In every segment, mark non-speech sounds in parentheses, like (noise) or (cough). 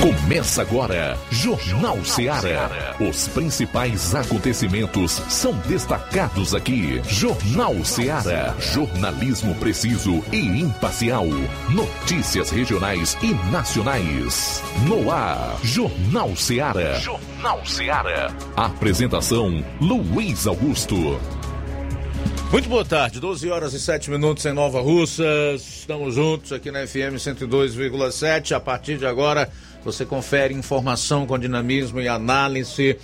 Começa agora, Jornal Ceará. Os principais acontecimentos são destacados aqui. Jornal Ceará. Jornalismo preciso e imparcial. Notícias regionais e nacionais. No ar, Jornal Ceará. Jornal Ceará. Apresentação: Luiz Augusto. Muito boa tarde, 12 horas e 7 minutos em Nova Russas. Estamos juntos aqui na FM 102,7. A partir de agora, você confere informação com dinamismo e análise,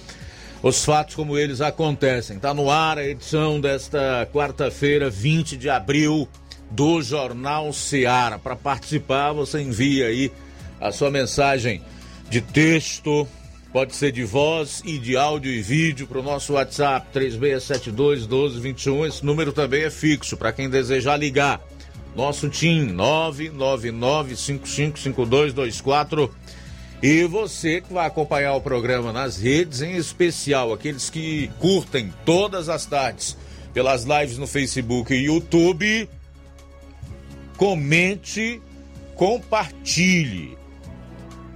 os fatos como eles acontecem. Está no ar a edição desta quarta-feira, 20 de abril, do Jornal Seara. Para participar, você envia aí a sua mensagem de texto, pode ser de voz e de áudio e vídeo para o nosso WhatsApp 3672 1221. Esse número também é fixo para quem desejar ligar. Nosso TIM 999 555224 e você que vai acompanhar o programa nas redes, em especial aqueles que curtem todas as tardes pelas lives no Facebook e YouTube, comente, compartilhe.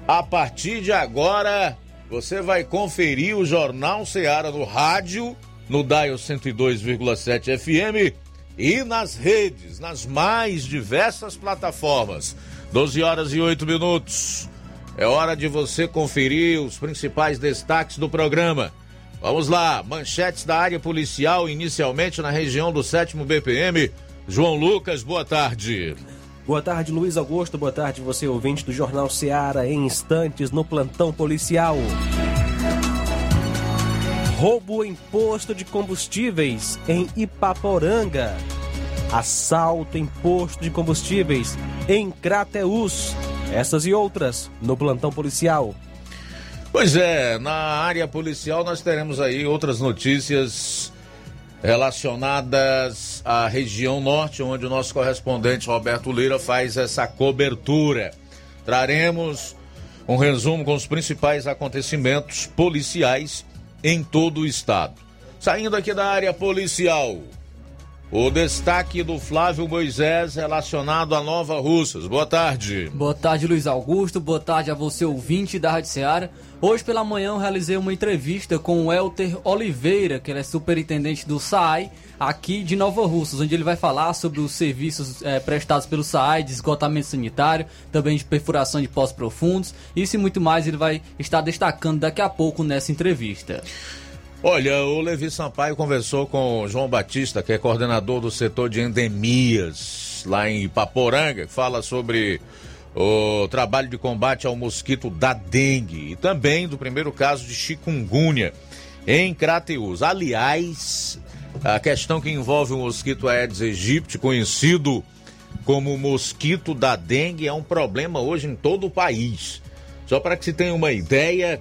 A partir de agora, você vai conferir o Jornal Seara no rádio, no Dial 102,7 FM e nas redes, nas mais diversas plataformas. 12 horas e 8 minutos. É hora de você conferir os principais destaques do programa. Vamos lá, manchetes da área policial, inicialmente na região do 7 BPM. João Lucas, boa tarde. Boa tarde, Luiz Augusto. Boa tarde, você ouvinte do Jornal Seara, em instantes no plantão policial. Roubo em posto de combustíveis em Ipaporanga. Assalto em posto de combustíveis em Crateús. Essas e outras no plantão policial. Pois é, na área policial nós teremos aí outras notícias relacionadas à região norte, onde o nosso correspondente Roberto Lira faz essa cobertura. Traremos um resumo com os principais acontecimentos policiais em todo o estado. Saindo aqui da área policial, o destaque do Flávio Moisés relacionado à Nova Russas. Boa tarde. Boa tarde, Luiz Augusto. Boa tarde a você, ouvinte da Rádio Ceará. Hoje pela manhã eu realizei uma entrevista com o Elter Oliveira, que ele é superintendente do SAI aqui de Nova Russas, onde ele vai falar sobre os serviços é, prestados pelo SAI, de esgotamento sanitário, também de perfuração de poços profundos. Isso e muito mais ele vai estar destacando daqui a pouco nessa entrevista. Olha, o Levi Sampaio conversou com o João Batista, que é coordenador do setor de endemias lá em Ipaporanga, que fala sobre o trabalho de combate ao mosquito da dengue e também do primeiro caso de chikungunya em Crateus. Aliás, a questão que envolve o mosquito Aedes aegypti, conhecido como mosquito da dengue, é um problema hoje em todo o país. Só para que se tenha uma ideia,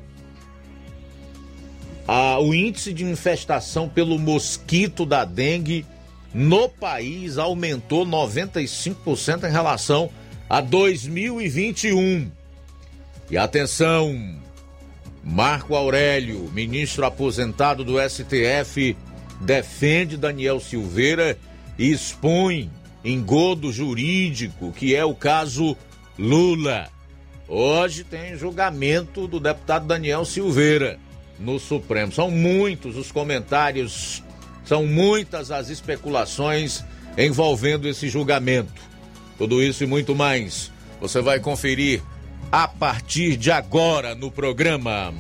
o índice de infestação pelo mosquito da dengue no país aumentou 95% em relação a 2021. E atenção, Marco Aurélio, ministro aposentado do STF, defende Daniel Silveira e expõe engodo jurídico, que é o caso Lula. Hoje tem julgamento do deputado Daniel Silveira no Supremo. São muitos os comentários, são muitas as especulações envolvendo esse julgamento. Tudo isso e muito mais você vai conferir a partir de agora no programa.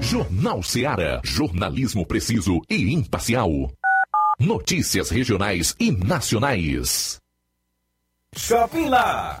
Jornal Seara. Jornalismo preciso e imparcial. Notícias regionais e nacionais. Shopping Lá.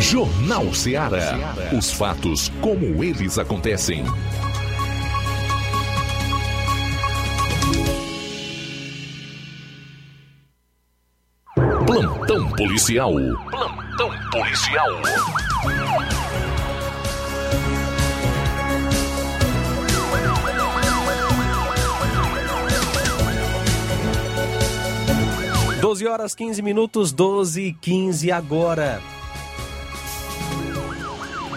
Jornal Ceará. Os fatos como eles acontecem. Plantão policial. Plantão policial. Doze horas 15 minutos, 12 e 15 agora.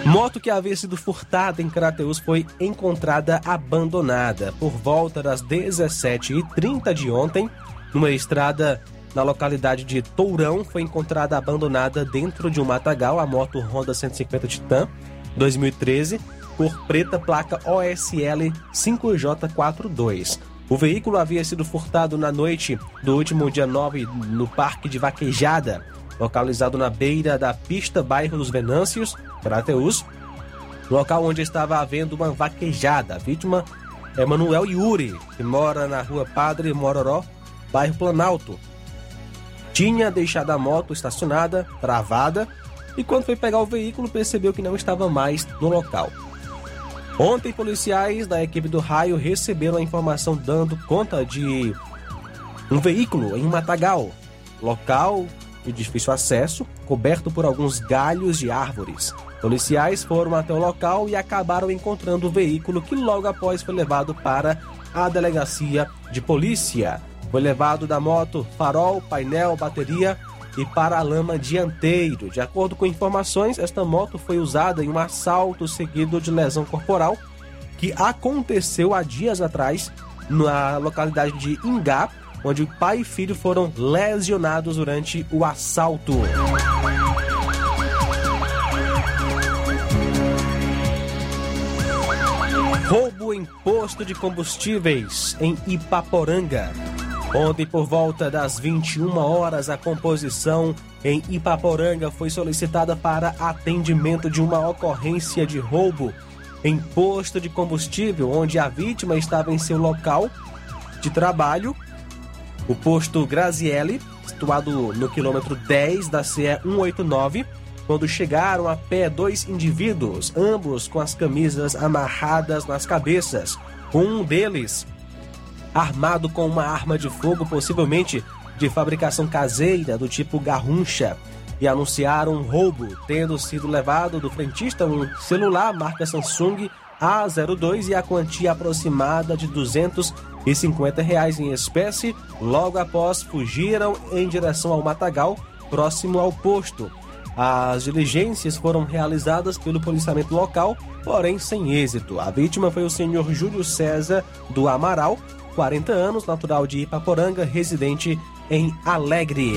Moto que havia sido furtada em Crateus foi encontrada abandonada por volta das 17h30 de ontem, numa estrada na localidade de Tourão, foi encontrada abandonada dentro de um matagal a moto Honda 150 Titan 2013, cor preta, placa OSL 5J42. O veículo havia sido furtado na noite do último dia 9 no Parque de Vaquejada, localizado na beira da pista bairro dos Venâncios, Crateus, local onde estava havendo uma vaquejada. A vítima é Manuel Yuri, que mora na rua Padre Mororó, bairro Planalto. tinha deixado a moto estacionada, travada, e quando foi pegar o veículo percebeu que não estava mais no local. Ontem, policiais da equipe do raio receberam a informação dando conta de um veículo em Matagal, local de difícil acesso, coberto por alguns galhos de árvores. Policiais foram até o local e acabaram encontrando o veículo que logo após foi levado para a delegacia de polícia. Foi levado da moto farol, painel, bateria e para-lama dianteiro. De acordo com informações, esta moto foi usada em um assalto seguido de lesão corporal que aconteceu há dias atrás na localidade de Ingá, onde pai e filho foram lesionados durante o assalto. Roubo em posto de combustíveis em Ipaporanga. Ontem, por volta das 21 horas, a composição em Ipaporanga foi solicitada para atendimento de uma ocorrência de roubo em posto de combustível, onde a vítima estava em seu local de trabalho, o posto Grazielli, situado no quilômetro 10 da CE 189, quando chegaram a pé dois indivíduos, ambos com as camisas amarradas nas cabeças. Um deles armado com uma arma de fogo, possivelmente de fabricação caseira do tipo garruncha, e anunciaram um roubo, tendo sido levado do frentista um celular marca Samsung A02 e a quantia aproximada de 250 reais em espécie. Logo após, fugiram em direção ao Matagal, próximo ao posto. As diligências foram realizadas pelo policiamento local, porém sem êxito. A vítima foi o senhor Júlio César do Amaral, 40 anos, natural de Ipaporanga, residente em Alegre.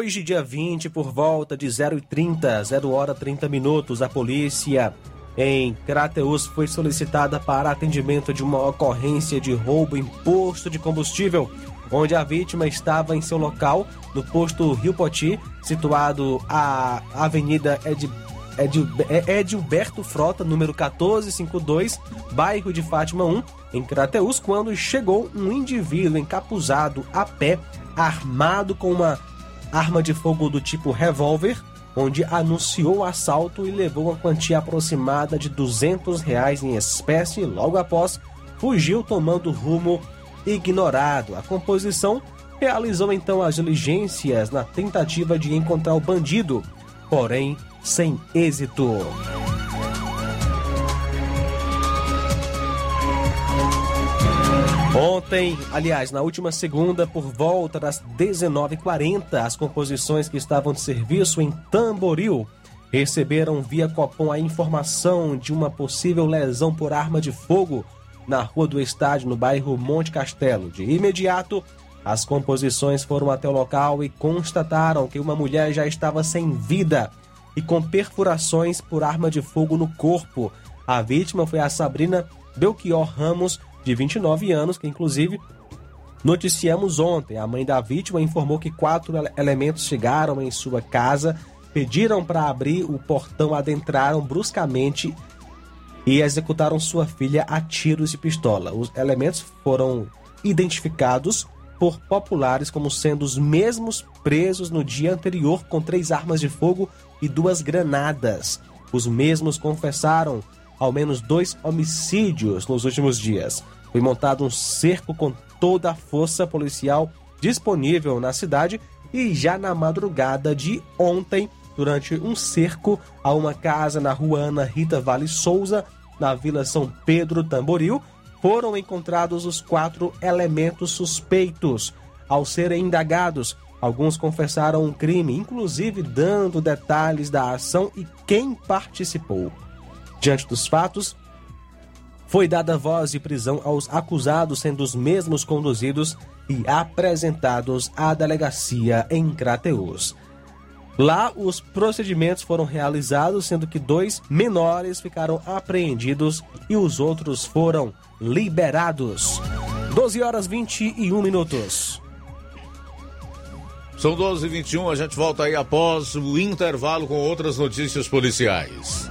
Hoje, dia 20, por volta de 0h30, 0 hora 30 minutos, a polícia em Crateus foi solicitada para atendimento de uma ocorrência de roubo em posto de combustível, onde a vítima estava em seu local, no posto Rio Poti, situado à Avenida Ed, Ed, Edilberto Frota, número 1452, bairro de Fátima 1, em Crateus, quando chegou um indivíduo encapuzado a pé, armado com uma arma de fogo do tipo revólver, onde anunciou o assalto e levou uma quantia aproximada de 200 reais em espécie. Logo após, fugiu tomando rumo ignorado. A composição realizou então as diligências na tentativa de encontrar o bandido, porém sem êxito. Ontem, aliás, na última segunda, por volta das 19h40, as composições que estavam de serviço em Tamboril receberam via Copom a informação de uma possível lesão por arma de fogo na rua do estádio, no bairro Monte Castelo. De imediato, as composições foram até o local e constataram que uma mulher já estava sem vida e com perfurações por arma de fogo no corpo. A vítima foi a Sabrina Belchior Ramos, de 29 anos, que inclusive noticiamos ontem. A mãe da vítima informou que quatro elementos chegaram em sua casa, pediram para abrir o portão, adentraram bruscamente e executaram sua filha a tiros de pistola. Os elementos foram identificados por populares como sendo os mesmos presos no dia anterior com três armas de fogo e duas granadas. Os mesmos confessaram ao menos dois homicídios nos últimos dias. Foi montado um cerco com toda a força policial disponível na cidade e já na madrugada de ontem, durante um cerco a uma casa na rua Ana Rita Vale Souza, na Vila São Pedro Tamboril, foram encontrados os quatro elementos suspeitos. Ao serem indagados, alguns confessaram um crime, inclusive dando detalhes da ação e quem participou. Diante dos fatos, foi dada voz de prisão aos acusados, sendo os mesmos conduzidos e apresentados à delegacia em Crateus. Lá, os procedimentos foram realizados, sendo que dois menores ficaram apreendidos e os outros foram liberados. 12 horas 21 minutos. São 12 h 21 a gente volta aí após o intervalo com outras notícias policiais.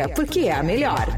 porque é a melhor.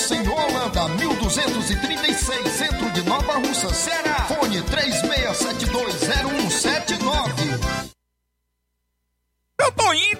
Monsenhor Holanda, 1236, centro de Nova Russa, Ceará. Fone 36720179. Eu tô indo,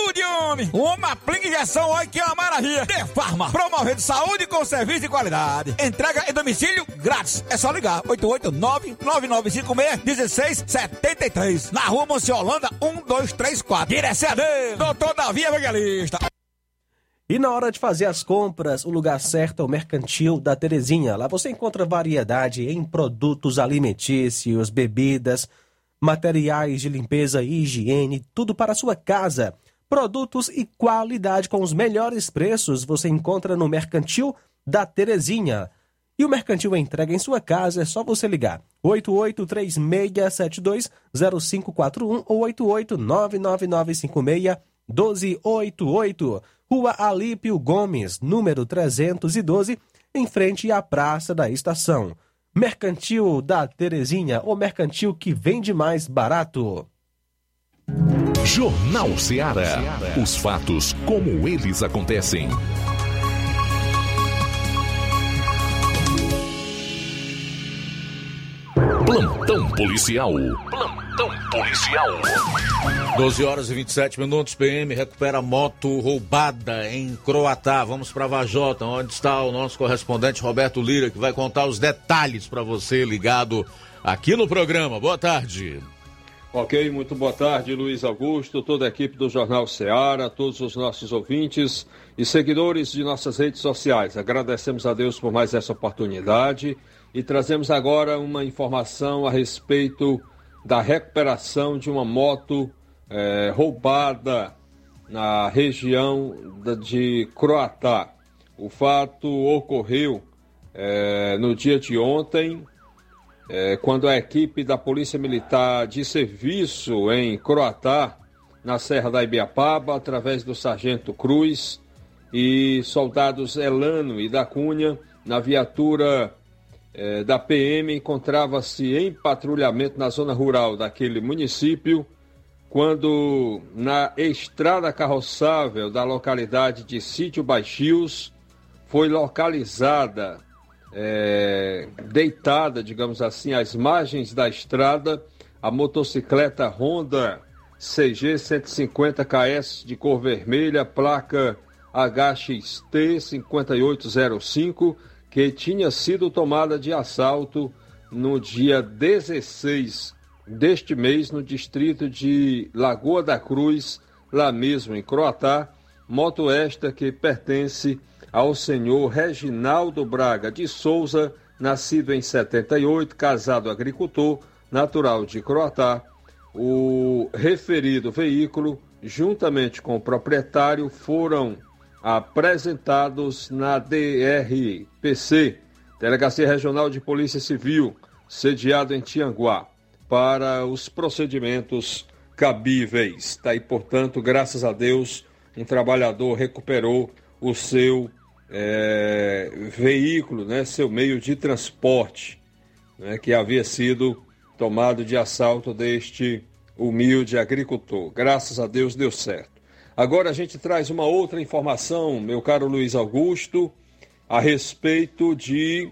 ajude, homem. Uma aplica injeção, olha que é uma maravilha. De Farma, promovendo saúde com serviço de qualidade. Entrega em domicílio grátis. É só ligar, 889-9956-1673. Na rua Monsiolanda, 1234. Direção a Deus, doutor Davi Evangelista. E na hora de fazer as compras, o lugar certo é o Mercantil da Terezinha. Lá você encontra variedade em produtos alimentícios, bebidas, materiais de limpeza e higiene, tudo para a sua casa. Produtos e qualidade com os melhores preços você encontra no Mercantil da Terezinha. E o Mercantil entrega em sua casa, é só você ligar. 8836720541 ou 88999561288. Rua Alípio Gomes, número 312, em frente à Praça da Estação. Mercantil da Terezinha, o mercantil que vende mais barato. Jornal Ceará. Os fatos como eles acontecem. Plantão policial. Plantão policial. 12 horas e 27 minutos. PM recupera moto roubada em Croatá. Vamos para Vajota, onde está o nosso correspondente Roberto Lira, que vai contar os detalhes para você ligado aqui no programa. Boa tarde. Ok, muito boa tarde, Luiz Augusto, toda a equipe do Jornal Ceará, todos os nossos ouvintes e seguidores de nossas redes sociais. Agradecemos a Deus por mais essa oportunidade e trazemos agora uma informação a respeito da recuperação de uma moto eh, roubada na região de Croatá. O fato ocorreu eh, no dia de ontem, é, quando a equipe da Polícia Militar de serviço em Croatá, na Serra da Ibiapaba, através do Sargento Cruz e soldados Elano e da Cunha, na viatura é, da PM, encontrava-se em patrulhamento na zona rural daquele município, quando na estrada carroçável da localidade de Sítio Baixios foi localizada é, deitada, digamos assim, às margens da estrada, a motocicleta Honda CG 150 KS de cor vermelha, placa HXT 5805, que tinha sido tomada de assalto no dia 16 deste mês no distrito de Lagoa da Cruz, lá mesmo em Croatá, moto esta que pertence ao senhor Reginaldo Braga de Souza, nascido em 78, casado agricultor, natural de Croatá. O referido veículo, juntamente com o proprietário, foram apresentados na DRPC, Delegacia Regional de Polícia Civil, sediado em Tianguá, para os procedimentos cabíveis. Está aí, portanto, graças a Deus, um trabalhador recuperou o seu é, veículo, né, seu meio de transporte, né, que havia sido tomado de assalto deste humilde agricultor. Graças a Deus deu certo. Agora a gente traz uma outra informação, meu caro Luiz Augusto, a respeito de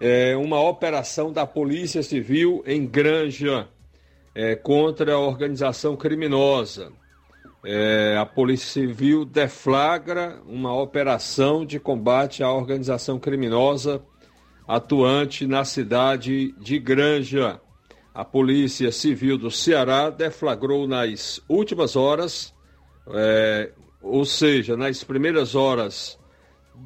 é, uma operação da Polícia Civil em Granja é, contra a organização criminosa. É, a Polícia Civil deflagra uma operação de combate à organização criminosa atuante na cidade de Granja. A Polícia Civil do Ceará deflagrou nas últimas horas, é, ou seja, nas primeiras horas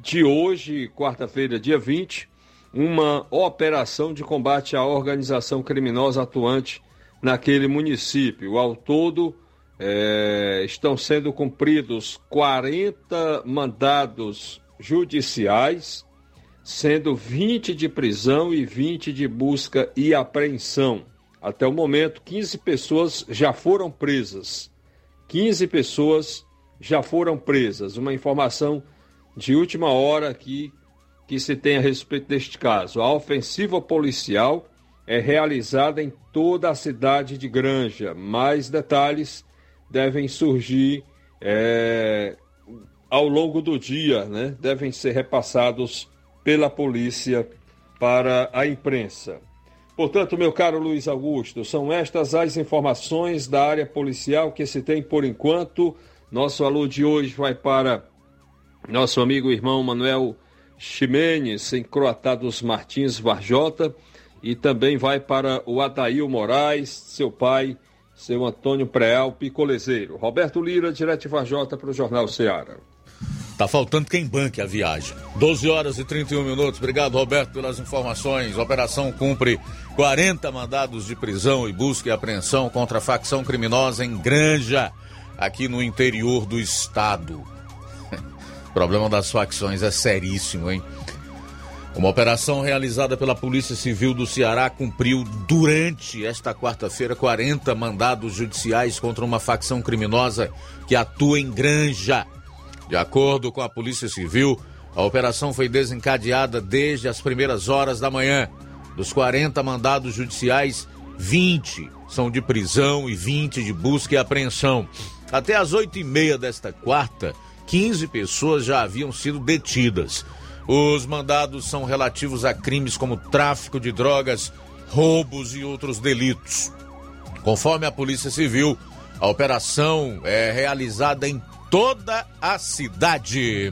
de hoje, quarta-feira, dia 20, uma operação de combate à organização criminosa atuante naquele município. Ao todo, é, estão sendo cumpridos 40 mandados judiciais, sendo 20 de prisão e 20 de busca e apreensão. Até o momento, 15 pessoas já foram presas. 15 pessoas já foram presas. Uma informação de última hora aqui que se tem a respeito deste caso. A ofensiva policial é realizada em toda a cidade de Granja. Mais detalhes devem surgir é, ao longo do dia, né? devem ser repassados pela polícia para a imprensa. Portanto, meu caro Luiz Augusto, são estas as informações da área policial que se tem por enquanto. Nosso alô de hoje vai para nosso amigo e irmão Manuel Ximenes, em Croatá dos Martins Varjota, e também vai para o Adail Moraes, seu pai, seu Antônio Preal Picolezeiro. Roberto Lira, direto de para o Jornal Ceará. Tá faltando quem banque a viagem. 12 horas e 31 minutos. Obrigado, Roberto, pelas informações. Operação cumpre 40 mandados de prisão e busca e apreensão contra a facção criminosa em Granja. aqui no interior do estado. (laughs) O problema das facções é seríssimo, hein? Uma operação realizada pela Polícia Civil do Ceará cumpriu durante esta quarta-feira 40 mandados judiciais contra uma facção criminosa que atua em Granja. De acordo com a Polícia Civil, a operação foi desencadeada desde as primeiras horas da manhã. Dos 40 mandados judiciais, 20 são de prisão e 20 de busca e apreensão. Até às 8 e meia desta quarta, 15 pessoas já haviam sido detidas. Os mandados são relativos a crimes como tráfico de drogas, roubos e outros delitos. Conforme a Polícia Civil, a operação é realizada em toda a cidade.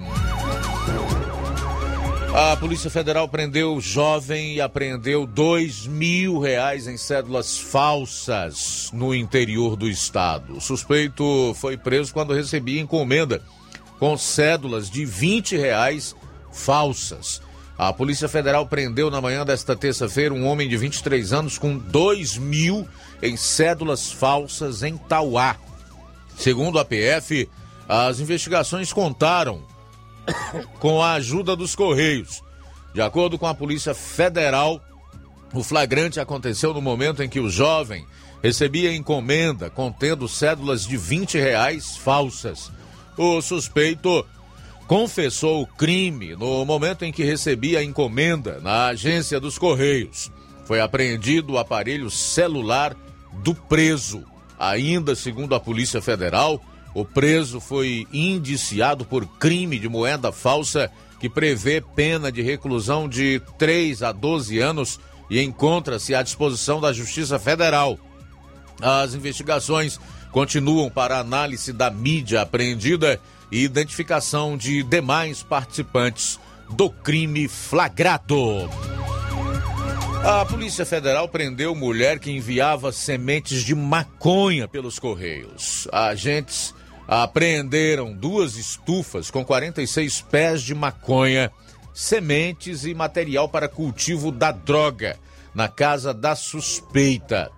A Polícia Federal prendeu jovem e apreendeu dois mil reais em cédulas falsas no interior do estado. O suspeito foi preso quando recebia encomenda com cédulas de 20 reais falsas. A Polícia Federal prendeu na manhã desta terça-feira um homem de 23 anos com 2 mil em cédulas falsas em Tauá. Segundo a PF, as investigações contaram (coughs) com a ajuda dos Correios. De acordo com a Polícia Federal, o flagrante aconteceu no momento em que o jovem recebia encomenda contendo cédulas de 20 reais falsas. O suspeito confessou o crime no momento em que recebia a encomenda na agência dos Correios. Foi apreendido o aparelho celular do preso. Ainda segundo a Polícia Federal, o preso foi indiciado por crime de moeda falsa que prevê pena de reclusão de 3 a 12 anos e encontra-se à disposição da Justiça Federal. As investigações continuam para análise da mídia apreendida e identificação de demais participantes do crime flagrado. A Polícia Federal prendeu mulher que enviava sementes de maconha pelos correios. Agentes apreenderam duas estufas com 46 pés de maconha, sementes e material para cultivo da droga na casa da suspeita.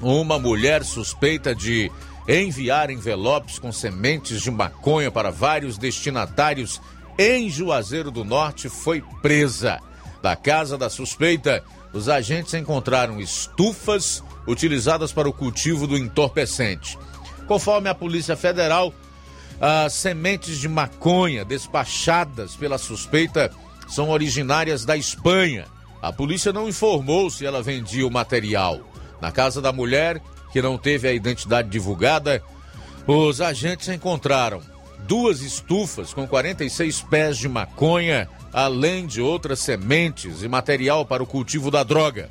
Uma mulher suspeita de enviar envelopes com sementes de maconha para vários destinatários em Juazeiro do Norte foi presa. Da casa da suspeita, os agentes encontraram estufas utilizadas para o cultivo do entorpecente. Conforme a Polícia Federal, as sementes de maconha despachadas pela suspeita são originárias da Espanha. A polícia não informou se ela vendia o material. Na casa da mulher, que não teve a identidade divulgada, os agentes encontraram duas estufas com 46 pés de maconha, além de outras sementes e material para o cultivo da droga.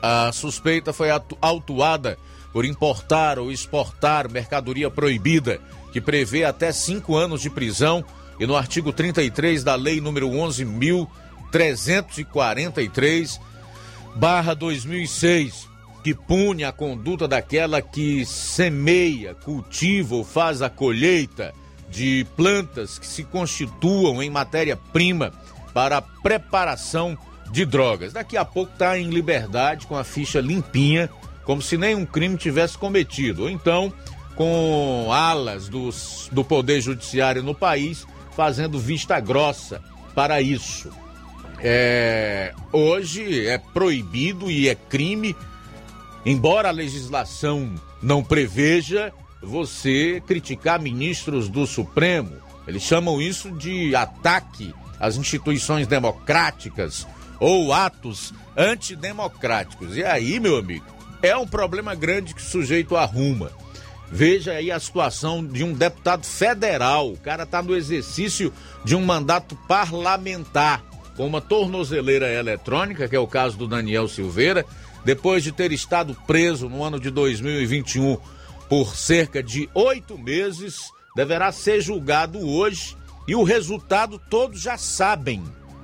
A suspeita foi autuada por importar ou exportar mercadoria proibida, que prevê até cinco anos de prisão, e no artigo 33 da Lei número 11.343, barra 2006, que pune a conduta daquela que semeia, cultiva ou faz a colheita de plantas que se constituam em matéria-prima para a preparação de drogas. Daqui a pouco está em liberdade com a ficha limpinha como se nenhum crime tivesse cometido. Ou então, com alas dos, do Poder Judiciário no país fazendo vista grossa para isso. É, hoje é proibido e é crime, embora a legislação não preveja você criticar ministros do Supremo. Eles chamam isso de ataque às instituições democráticas ou atos antidemocráticos. E aí, meu amigo, é um problema grande que o sujeito arruma. Veja aí a situação de um deputado federal. O cara está no exercício de um mandato parlamentar com uma tornozeleira eletrônica, que é o caso do Daniel Silveira, depois de ter estado preso no ano de 2021 por cerca de oito meses, deverá ser julgado hoje e o resultado todos já sabem.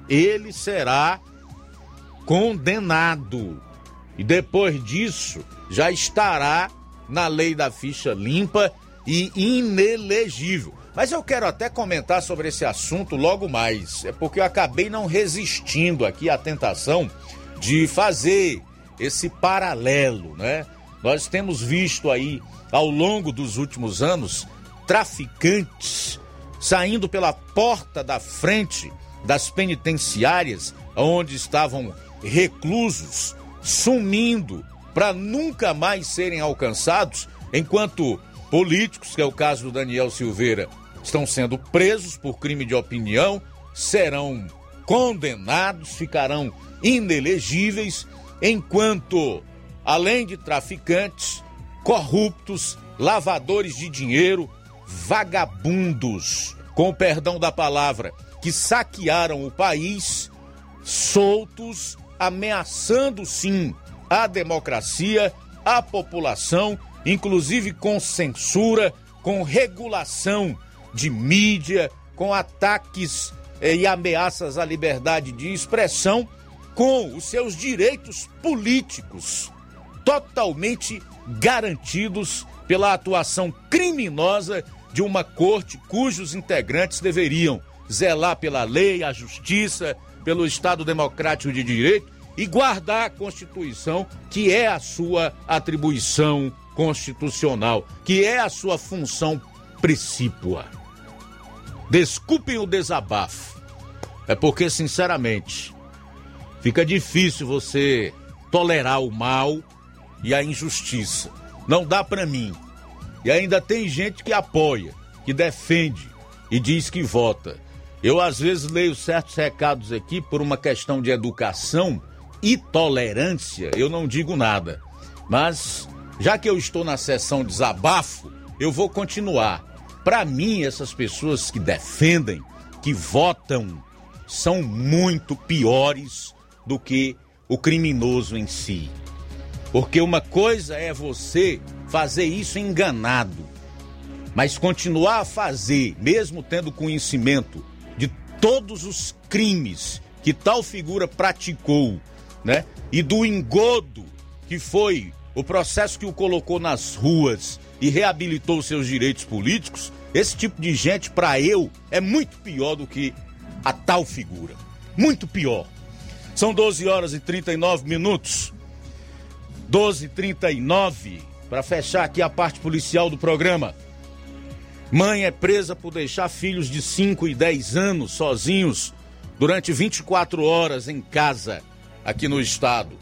Ele será condenado e depois disso, já estará na lei da ficha limpa e inelegível. Mas eu quero até comentar sobre esse assunto logo mais. É porque eu acabei não resistindo aqui à tentação de fazer esse paralelo, né? Nós temos visto aí ao longo dos últimos anos traficantes saindo pela porta da frente das penitenciárias onde estavam reclusos, sumindo para nunca mais serem alcançados, enquanto políticos, que é o caso do Daniel Silveira, estão sendo presos por crime de opinião, serão condenados, ficarão inelegíveis, enquanto, além de traficantes, corruptos, lavadores de dinheiro, vagabundos, com perdão da palavra, que saquearam o país, soltos, ameaçando sim a democracia, a população, inclusive com censura, com regulação de mídia, com ataques eh, e ameaças à liberdade de expressão, com os seus direitos políticos totalmente garantidos pela atuação criminosa de uma corte cujos integrantes deveriam zelar pela lei, a justiça, pelo Estado Democrático de Direito e guardar a Constituição, que é a sua atribuição constitucional, que é a sua função precípua. Desculpem o desabafo. É porque, sinceramente, fica difícil você tolerar o mal e a injustiça. Não dá para mim. E ainda tem gente que apoia, que defende e diz que vota. Eu às vezes leio certos recados aqui por uma questão de educação e tolerância, eu não digo nada. Mas já que eu estou na sessão desabafo, eu vou continuar. Para mim, essas pessoas que defendem, que votam, são muito piores do que o criminoso em si. Porque uma coisa é você fazer isso enganado, mas continuar a fazer, mesmo tendo conhecimento de todos os crimes que tal figura praticou, né? E do engodo que foi o processo que o colocou nas ruas e reabilitou seus direitos políticos, esse tipo de gente, para eu, é muito pior do que a tal figura. Muito pior. São 12 horas e 39 minutos. 12:39 para fechar aqui a parte policial do programa. Mãe é presa por deixar filhos de 5 e 10 anos sozinhos durante 24 horas em casa aqui no estado.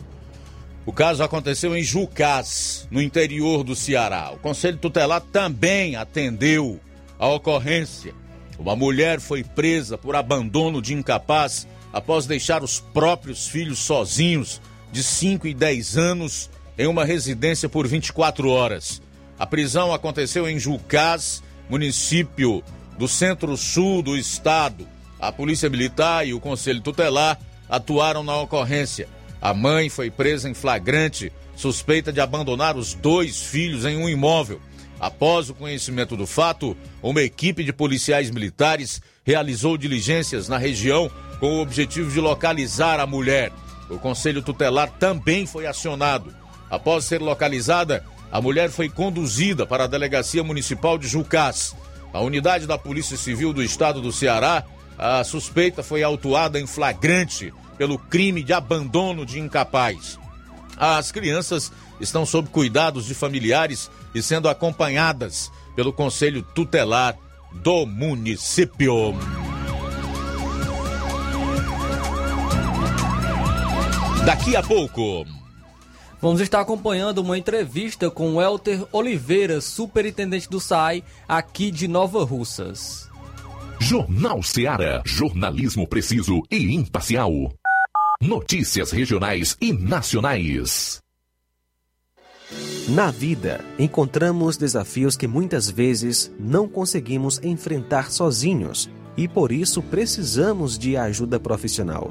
O caso aconteceu em Jucás, no interior do Ceará. O Conselho Tutelar também atendeu a ocorrência. Uma mulher foi presa por abandono de incapaz após deixar os próprios filhos sozinhos de 5 e 10 anos em uma residência por 24 horas. A prisão aconteceu em Jucás, município do centro-sul do estado. A Polícia Militar e o Conselho Tutelar atuaram na ocorrência. A mãe foi presa em flagrante, suspeita de abandonar os dois filhos em um imóvel. Após o conhecimento do fato, uma equipe de policiais militares realizou diligências na região com o objetivo de localizar a mulher. O Conselho Tutelar também foi acionado. Após ser localizada, a mulher foi conduzida para a Delegacia Municipal de Jucás. A unidade da Polícia Civil do Estado do Ceará, a suspeita foi autuada em flagrante pelo crime de abandono de incapaz. As crianças estão sob cuidados de familiares e sendo acompanhadas pelo Conselho Tutelar do município. Daqui a pouco. Vamos estar acompanhando uma entrevista com o Elter Oliveira, superintendente do SAI, aqui de Nova Russas. Jornal Seara. Jornalismo preciso e imparcial. Notícias regionais e nacionais. Na vida, encontramos desafios que muitas vezes não conseguimos enfrentar sozinhos e por isso precisamos de ajuda profissional.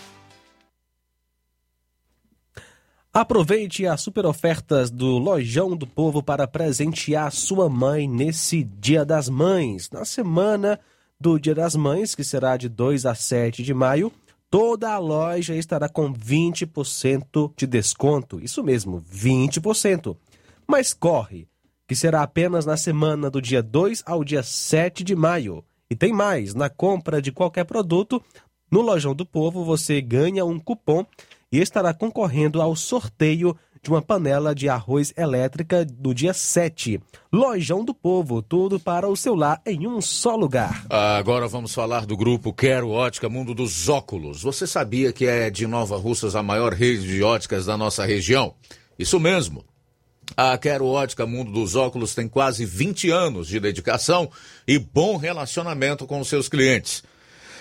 Aproveite as super ofertas do Lojão do Povo para presentear sua mãe nesse Dia das Mães. Na semana do Dia das Mães, que será de 2 a 7 de maio, toda a loja estará com 20% de desconto. Isso mesmo, 20%. Mas corre, que será apenas na semana do dia 2 ao dia 7 de maio. E tem mais, na compra de qualquer produto, no Lojão do Povo você ganha um cupom e estará concorrendo ao sorteio de uma panela de arroz elétrica do dia 7. Lojão do Povo, tudo para o seu lar em um só lugar. Agora vamos falar do grupo Quero Ótica Mundo dos Óculos. Você sabia que é de Nova Russas a maior rede de óticas da nossa região? Isso mesmo. A Quero Ótica Mundo dos Óculos tem quase 20 anos de dedicação e bom relacionamento com seus clientes.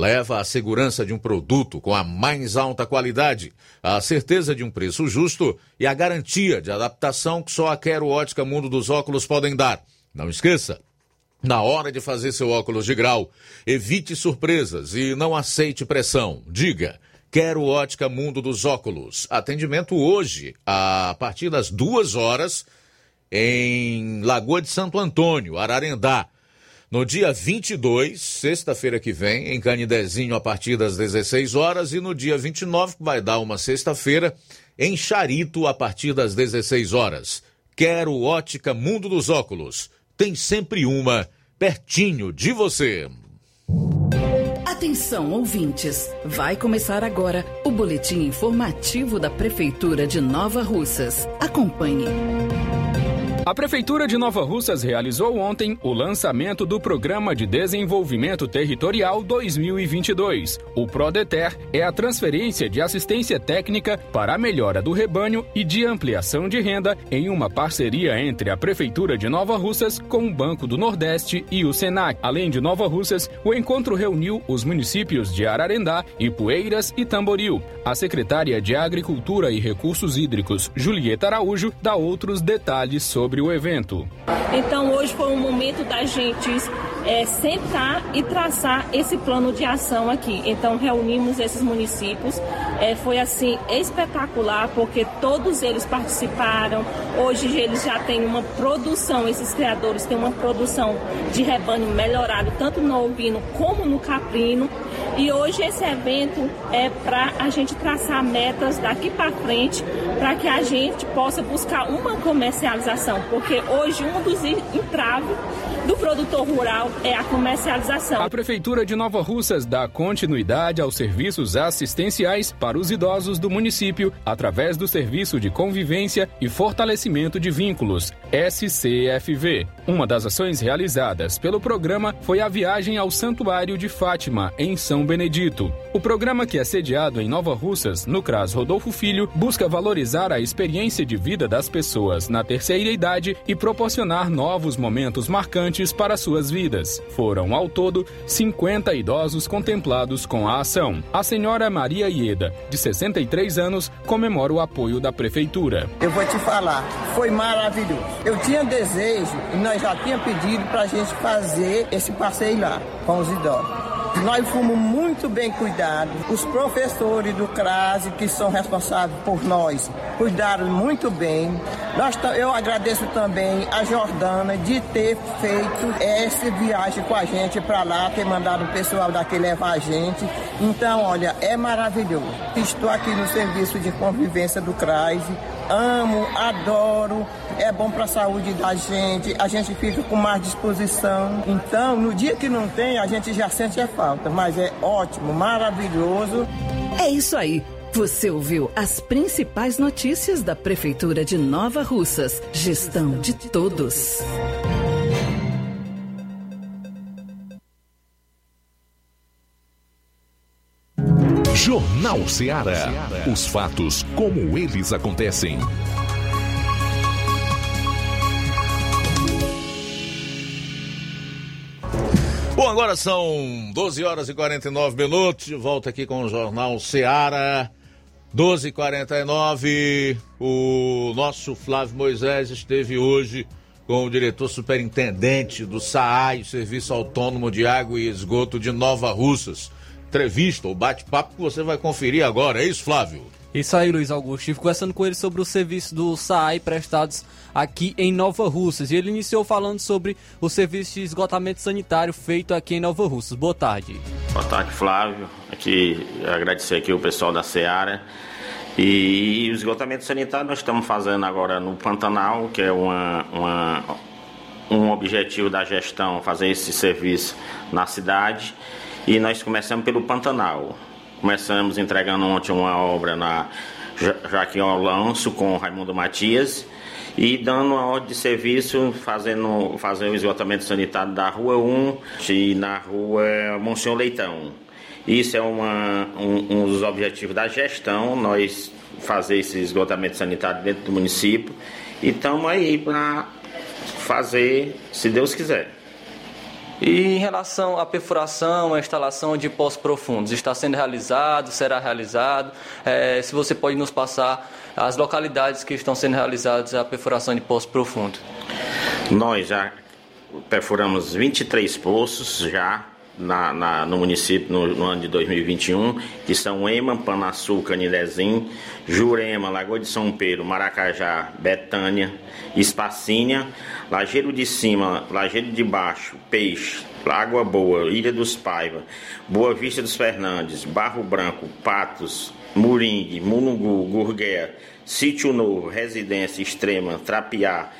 leva a segurança de um produto com a mais alta qualidade, a certeza de um preço justo e a garantia de adaptação que só a Quero Ótica Mundo dos Óculos podem dar. Não esqueça, na hora de fazer seu óculos de grau, evite surpresas e não aceite pressão. Diga, Quero Ótica Mundo dos Óculos. Atendimento hoje, a partir das duas horas, em Lagoa de Santo Antônio, Ararendá. No dia 22, sexta-feira que vem, em Canidezinho, a partir das 16 horas. E no dia 29, que vai dar uma sexta-feira, em Charito, a partir das 16 horas. Quero Ótica Mundo dos Óculos. Tem sempre uma pertinho de você. Atenção, ouvintes! Vai começar agora o boletim informativo da Prefeitura de Nova Russas. Acompanhe. A Prefeitura de Nova Russas realizou ontem o lançamento do Programa de Desenvolvimento Territorial 2022. O PRODETER é a transferência de assistência técnica para a melhora do rebanho e de ampliação de renda em uma parceria entre a Prefeitura de Nova Russas com o Banco do Nordeste e o SENAC. Além de Nova Russas, o encontro reuniu os municípios de Ararendá, Ipueiras e Tamboril. A secretária de Agricultura e Recursos Hídricos, Julieta Araújo, dá outros detalhes sobre sobre o evento. Então hoje foi um momento da gente é, sentar e traçar esse plano de ação aqui. Então reunimos esses municípios É, foi assim espetacular porque todos eles participaram. Hoje eles já têm uma produção, esses criadores têm uma produção de rebanho melhorado tanto no ovino como no caprino. E hoje esse evento é para a gente traçar metas daqui para frente, para que a gente possa buscar uma comercialização, porque hoje um dos entraves do produtor rural é a comercialização. A Prefeitura de Nova Russas dá continuidade aos serviços assistenciais para os idosos do município através do Serviço de Convivência e Fortalecimento de Vínculos, SCFV. Uma das ações realizadas pelo programa foi a viagem ao Santuário de Fátima, em São Benedito. O programa, que é sediado em Nova Russas, no CRAS Rodolfo Filho, busca valorizar a experiência de vida das pessoas na terceira idade e proporcionar novos momentos marcantes para suas vidas. Foram, ao todo, 50 idosos contemplados com a ação. A senhora Maria Ieda, de 63 anos, comemora o apoio da Prefeitura. Eu vou te falar, foi maravilhoso. Eu tinha desejo e nós já tínhamos pedido para a gente fazer esse passeio lá com os idosos. Nós fomos muito bem cuidados. Os professores do CRASE, que são responsáveis por nós, cuidaram muito bem. Nós, eu agradeço também a Jordana de ter feito essa viagem com a gente para lá, ter mandado o pessoal daqui levar a gente. Então, olha, é maravilhoso. Estou aqui no serviço de convivência do CRASE amo, adoro, é bom para a saúde da gente, a gente fica com mais disposição. Então, no dia que não tem, a gente já sente a falta, mas é ótimo, maravilhoso. É isso aí. Você ouviu as principais notícias da Prefeitura de Nova Russas. Gestão de todos. Jornal Ceará. Os fatos como eles acontecem. Bom, agora são 12 horas e 49 minutos. De volta aqui com o Jornal Ceará. 12h49. O nosso Flávio Moisés esteve hoje com o diretor superintendente do SAAI, Serviço Autônomo de Água e Esgoto de Nova Russas entrevista ou bate-papo que você vai conferir agora. É isso, Flávio? Isso aí, Luiz Augusto. Estive conversando com ele sobre o serviço do SAAI prestados aqui em Nova Russas. E ele iniciou falando sobre o serviço de esgotamento sanitário feito aqui em Nova Russas. Boa tarde. Boa tarde, Flávio. Aqui, agradecer aqui o pessoal da Seara. E o esgotamento sanitário nós estamos fazendo agora no Pantanal, que é uma, uma um objetivo da gestão, fazer esse serviço na cidade. E nós começamos pelo Pantanal. Começamos entregando ontem uma obra na Joaquim Alonso com Raimundo Matias e dando uma ordem de serviço, fazendo, fazendo o esgotamento sanitário da Rua 1 e na Rua Monsenhor Leitão. Isso é uma, um, um dos objetivos da gestão, nós fazer esse esgotamento sanitário dentro do município e estamos aí para fazer, se Deus quiser. E em relação à perfuração, a instalação de poços profundos, está sendo realizado, será realizado? É, se você pode nos passar as localidades que estão sendo realizadas a perfuração de poços profundos. Nós já perfuramos 23 poços já na, na, no município no, no, ano de 2021, que são Ema, Panaçu, Canidezinho, Jurema, Lagoa de São Pedro, Maracajá, Betânia, Espacinha, Lajeiro de Cima, Lajeiro de Baixo, Peixe, Água Boa, Ilha dos Paiva, Boa Vista dos Fernandes, Barro Branco, Patos, Muringue, Munungu, Gurgueia, Sítio Novo, Residência Extrema, Trapiá,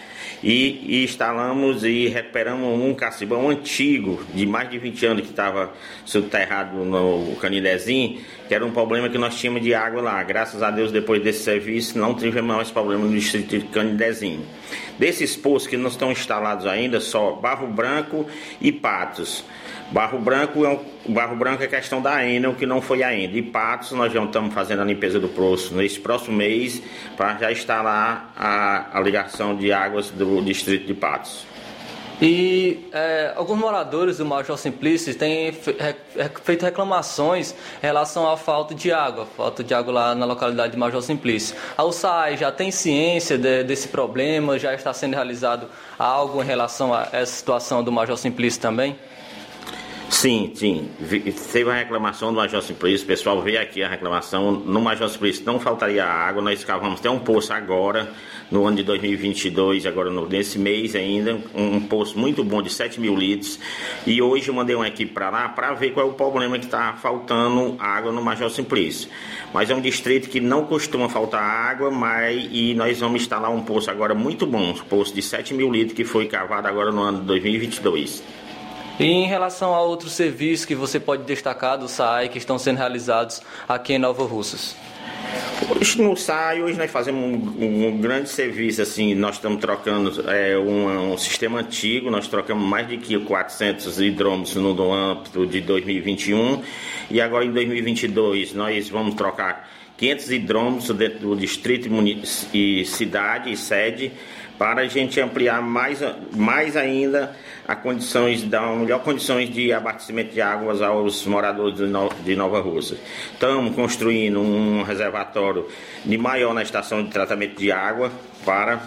e, e, instalamos e recuperamos um cacibão antigo, de mais de 20 anos, que estava subterrado no Canidezinho, que era um problema que nós tínhamos de água lá. Graças a Deus, depois desse serviço, não tivemos mais problema no distrito de Canidezinho. Desses poços que não estão instalados ainda, só Barro Branco e Patos. Barro Branco é um, Barro Branco é questão da Enel, que não foi ainda. E Patos, nós já estamos fazendo a limpeza do poço nesse próximo mês, para já instalar a, a ligação de águas do distrito de Patos. E é, alguns moradores do Major Simplício têm feito reclamações em relação à falta de água, falta de água lá na localidade de Major Simplício. A USAI já tem ciência de, desse problema, já está sendo realizado algo em relação a essa situação do Major Simplício também? Sim, sim. Teve a reclamação do Major Simplício, o pessoal veio aqui a reclamação. No Major Simplício não faltaria água, nós cavamos até um poço agora, no ano de 2022, agora no- nesse mês ainda, um, um poço muito bom de 7 mil litros. E hoje eu mandei uma equipe para lá para ver qual é o problema que está faltando água no Major Simplício. Mas é um distrito que não costuma faltar água, mas e nós vamos instalar um poço agora muito bom, um poço de 7 mil litros que foi cavado agora no ano de 2022. E em relação a outros serviços que você pode destacar do SAI que estão sendo realizados aqui em Nova Russas? No SAI, hoje nós fazemos um, um grande serviço, assim, nós estamos trocando é, um, um sistema antigo, nós trocamos mais de que 400 hidrômetros no, no âmbito de 2021 e agora em 2022 nós vamos trocar 500 hidrômetros dentro do distrito e cidade e sede para a gente ampliar mais, mais ainda a condições, dar melhor condições de abastecimento de águas aos moradores de, No- de Nova Rússia. Estamos construindo um reservatório de maior na estação de tratamento de água para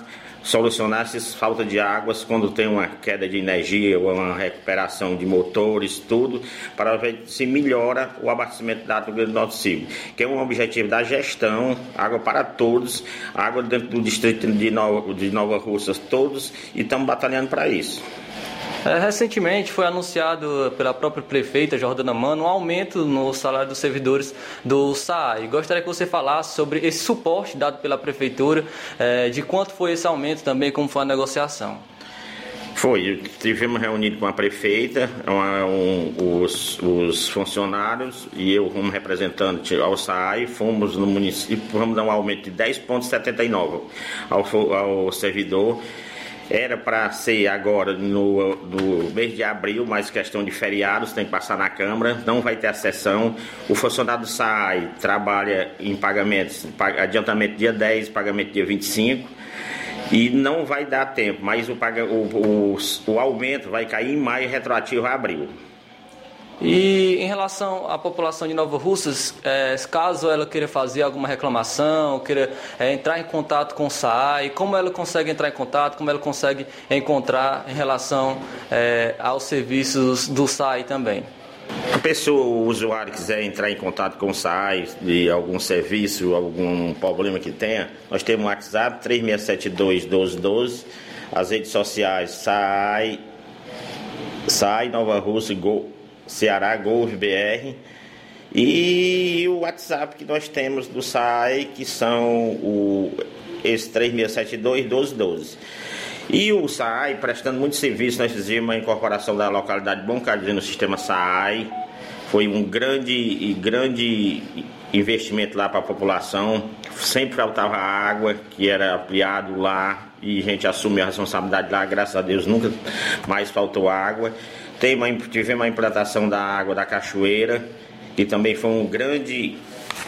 solucionar essas falta de águas quando tem uma queda de energia ou uma recuperação de motores, tudo, para ver se melhora o abastecimento da água do Norte Sul, que é um objetivo da gestão, água para todos, água dentro do distrito de Nova, de Nova Russas, todos, e estamos batalhando para isso. É, recentemente foi anunciado pela própria prefeita Jordana Mano um aumento no salário dos servidores do SAI. Gostaria que você falasse sobre esse suporte dado pela prefeitura, é, de quanto foi esse aumento também, como foi a negociação. Foi, tivemos reunido com a prefeita, um- os, os funcionários e eu como representante ao SAI, fomos no município, vamos dar um aumento de 10,79 ao, ao servidor. Era para ser agora no, no mês de abril, mas questão de feriados, tem que passar na Câmara, não vai ter a sessão. O funcionário SAI trabalha em pagamentos, pa- adiantamento dia 10, pagamento dia 25. E não vai dar tempo, mas o, o, o, o aumento vai cair em maio, retroativo a abril. E em relação à população de Nova Russas, é, caso ela queira fazer alguma reclamação, queira é, entrar em contato com o SAI, como ela consegue entrar em contato, como ela consegue encontrar em relação é, aos serviços do SAI também? A pessoa, o usuário quiser entrar em contato com o SAI de algum serviço, algum problema que tenha, nós temos o WhatsApp 3672 1212, as redes sociais SAI, SAI Nova Rússia, Go, Ceará, Golf BR. E o WhatsApp que nós temos do SAI, que são o, esse 3672 1212. E o SAI, prestando muito serviço, nós fizemos a incorporação da localidade de Bom Carlos no sistema SAI. Foi um grande, grande investimento lá para a população. Sempre faltava água, que era ampliado lá, e a gente assumiu a responsabilidade lá, graças a Deus nunca mais faltou água. Uma, tivemos a implantação da água da cachoeira, que também foi um grande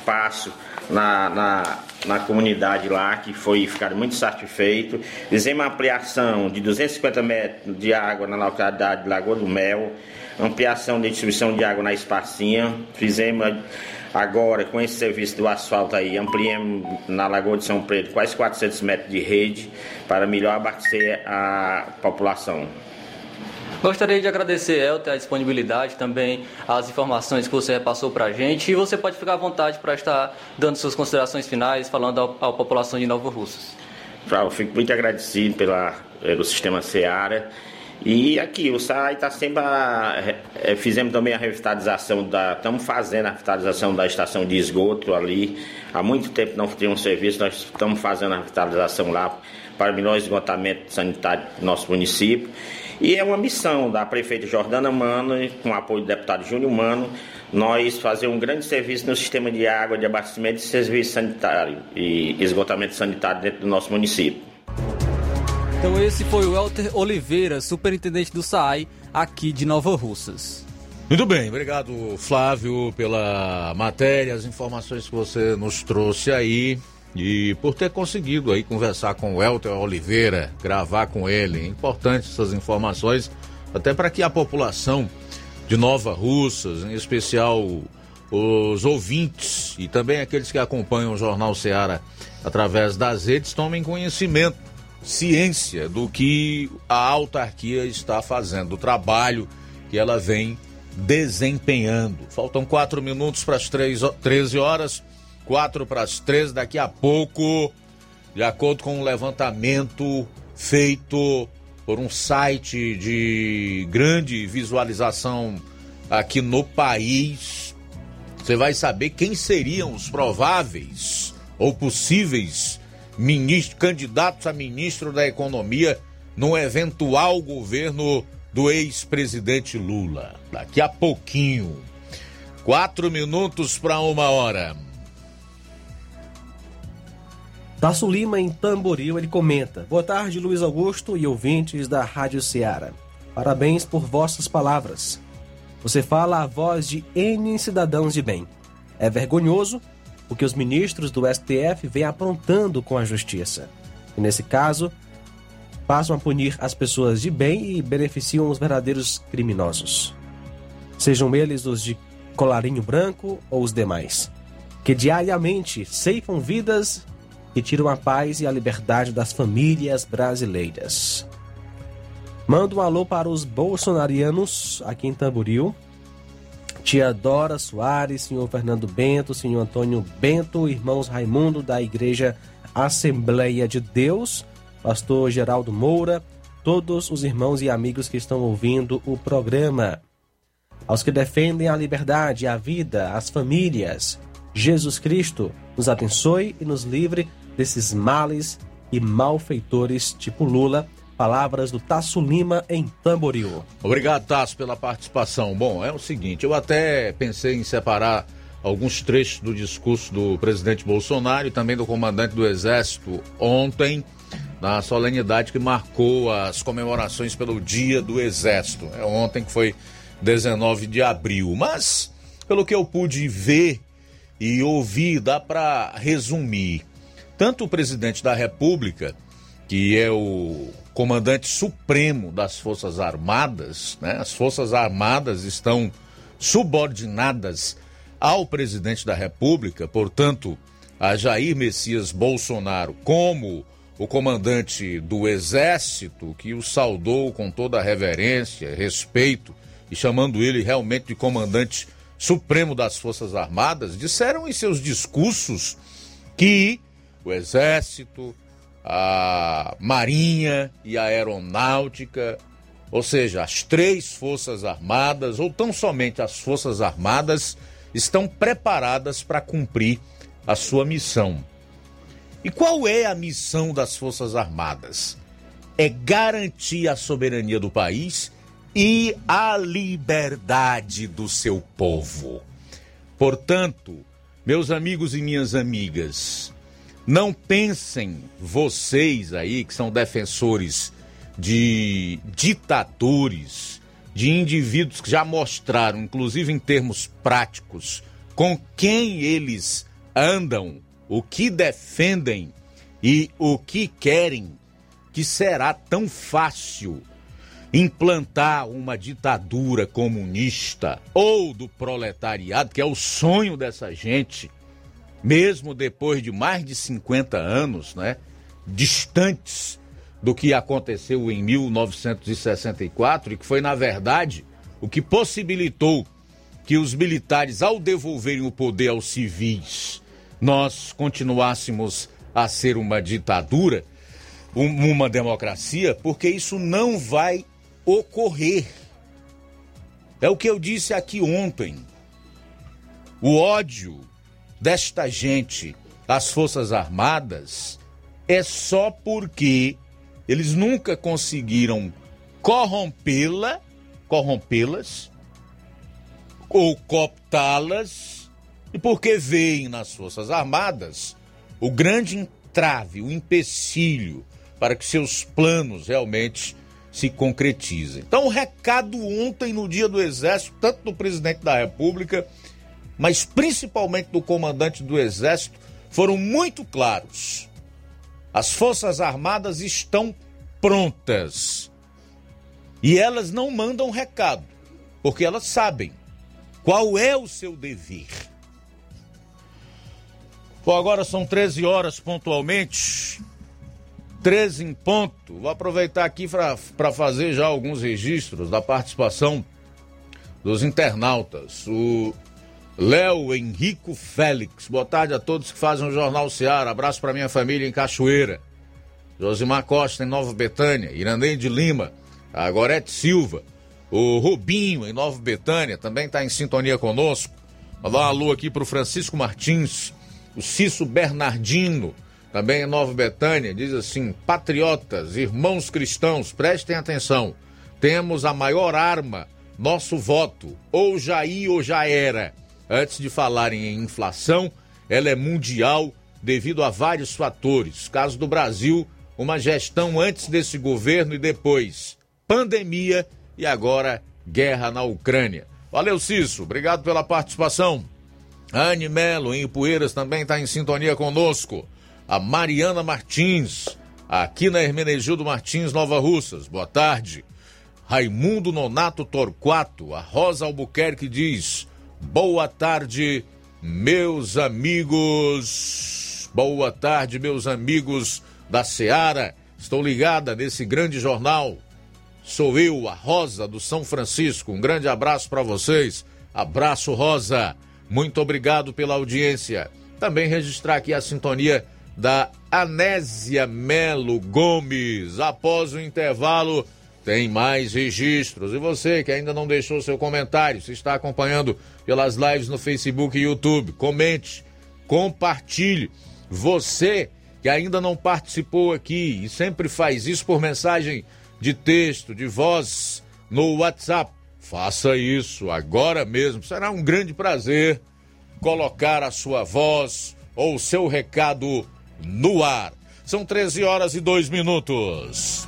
passo na, na, na comunidade lá, que foi ficar muito satisfeito. Fizemos uma ampliação de 250 metros de água na localidade de Lagoa do Mel, ampliação de distribuição de água na Esparcinha. Fizemos agora, com esse serviço do asfalto aí, ampliamos na Lagoa de São Pedro quase 400 metros de rede para melhor abastecer a população. Gostaria de agradecer, Elter, a disponibilidade, também as informações que você repassou para a gente. E você pode ficar à vontade para estar dando suas considerações finais, falando à, população de Nova Russas. Eu fico muito agradecido pela, pelo sistema Seara. E aqui, o SAI está sempre. A, é, fizemos também a revitalização da. Estamos fazendo a revitalização da estação de esgoto ali. Há muito tempo não tinha um serviço, nós estamos fazendo a revitalização lá para melhor esgotamento sanitário do nosso município. E é uma missão da prefeita Jordana Mano, com o apoio do deputado Júnior Mano, nós fazer um grande serviço no sistema de água, de abastecimento e serviço sanitário e esgotamento sanitário dentro do nosso município. Então esse foi o Elter Oliveira, superintendente do SAI, aqui de Nova Russas. Muito bem, obrigado Flávio pela matéria, as informações que você nos trouxe aí e por ter conseguido aí conversar com o Elter Oliveira, gravar com ele. É importante essas informações, até para que a população de Nova Russas, em especial os ouvintes e também aqueles que acompanham o Jornal Seara através das redes, tomem conhecimento, ciência do que a autarquia está fazendo, do trabalho que ela vem desempenhando. Faltam quatro minutos para as 13 horas, quatro para as 13. Daqui a pouco, de acordo com um levantamento feito por um site de grande visualização aqui no país, você vai saber quem seriam os prováveis ou possíveis ministro, candidatos a ministro da Economia no eventual governo do ex-presidente Lula. Daqui a pouquinho. Quatro minutos para uma hora. Tasso Lima, em Tamboril, ele comenta: Boa tarde, Luiz Augusto e ouvintes da Rádio Ceará. Parabéns por vossas palavras. Você fala a voz de N cidadãos de bem. É vergonhoso o que os ministros do STF vêm aprontando com a justiça. E nesse caso, passam a punir as pessoas de bem e beneficiam os verdadeiros criminosos. Sejam eles os de colarinho branco ou os demais, que diariamente ceifam vidas e tiram a paz e a liberdade das famílias brasileiras. Mando um alô para os bolsonarianos aqui em Tamboril, tia Dora Soares, senhor Fernando Bento, senhor Antônio Bento, irmãos Raimundo da Igreja Assembleia de Deus, pastor Geraldo Moura, todos os irmãos e amigos que estão ouvindo o programa. Aos que defendem a liberdade, a vida, as famílias, Jesus Cristo nos abençoe e nos livre desses males e malfeitores tipo Lula Palavras do Tasso Lima em Tamboril. Obrigado, Tasso, pela participação. Bom, é o seguinte, eu até pensei em separar alguns trechos do discurso do presidente Bolsonaro e também do comandante do Exército ontem, na solenidade que marcou as comemorações pelo Dia do Exército. É ontem que foi 19 de abril. Mas, pelo que eu pude ver e ouvir, dá para resumir. Tanto o presidente da República, que é o comandante supremo das Forças Armadas, né? As Forças Armadas estão subordinadas ao presidente da República, portanto, a Jair Messias Bolsonaro, como o comandante do Exército, que o saudou com toda a reverência, respeito e chamando ele realmente de comandante supremo das Forças Armadas, disseram em seus discursos que o Exército, a Marinha e a Aeronáutica, ou seja, as três Forças Armadas, ou tão somente as Forças Armadas, estão preparadas para cumprir a sua missão. E qual é a missão das Forças Armadas? É garantir a soberania do país e a liberdade do seu povo. Portanto, meus amigos e minhas amigas, não pensem vocês aí que são defensores de ditadores, de indivíduos que já mostraram, inclusive em termos práticos, com quem eles andam, o que defendem e o que querem, que será tão fácil implantar uma ditadura comunista ou do proletariado, que é o sonho dessa gente mesmo depois de mais de 50 anos, né, distantes do que aconteceu em 1964 e que foi, na verdade, o que possibilitou que os militares, ao devolverem o poder aos civis, nós continuássemos a ser uma ditadura, uma democracia, porque isso não vai ocorrer. É o que eu disse aqui ontem. O ódio desta gente às Forças Armadas é só porque eles nunca conseguiram corrompê-la, corrompê-las ou cooptá-las e porque veem nas Forças Armadas o grande entrave, o empecilho para que seus planos realmente se concretizem. Então, o recado ontem no Dia do Exército, tanto do presidente da República mas principalmente do comandante do Exército, foram muito claros. As Forças Armadas estão prontas. E elas não mandam recado, porque elas sabem qual é o seu dever. Bom, agora são 13 horas pontualmente. 13 em ponto. Vou aproveitar aqui para fazer já alguns registros da participação dos internautas. O Léo Henrico Félix. Boa tarde a todos que fazem o Jornal Seara. Abraço para minha família em Cachoeira. Josimar Costa em Nova Betânia. Irandei de Lima. A Gorete Silva. O Rubinho em Nova Betânia também está em sintonia conosco. Mandar um alô aqui para o Francisco Martins. O Cício Bernardino também em Nova Betânia. Diz assim: Patriotas, irmãos cristãos, prestem atenção. Temos a maior arma, nosso voto. Ou já ia ou já era Antes de falarem em inflação, ela é mundial devido a vários fatores. Caso do Brasil, uma gestão antes desse governo e depois pandemia e agora guerra na Ucrânia. Valeu, Cício. Obrigado pela participação. Anne Melo, em Ipueiras, também está em sintonia conosco. A Mariana Martins, aqui na Hermenegildo Martins, Nova Russas. Boa tarde. Raimundo Nonato Torquato, a Rosa Albuquerque diz: Boa tarde, meus amigos. Boa tarde, meus amigos da Seara. Estou ligada nesse grande jornal. Sou eu, a Rosa do São Francisco. Um grande abraço para vocês. Abraço, Rosa. Muito obrigado pela audiência. Também registrar aqui a sintonia da Anésia Melo Gomes. Após o intervalo, tem mais registros. E você que ainda não deixou seu comentário, se está acompanhando pelas lives no Facebook e YouTube, comente, compartilhe. Você que ainda não participou aqui e sempre faz isso por mensagem de texto, de voz no WhatsApp, faça isso agora mesmo. Será um grande prazer colocar a sua voz ou seu recado no ar. São 13 horas e 2 minutos.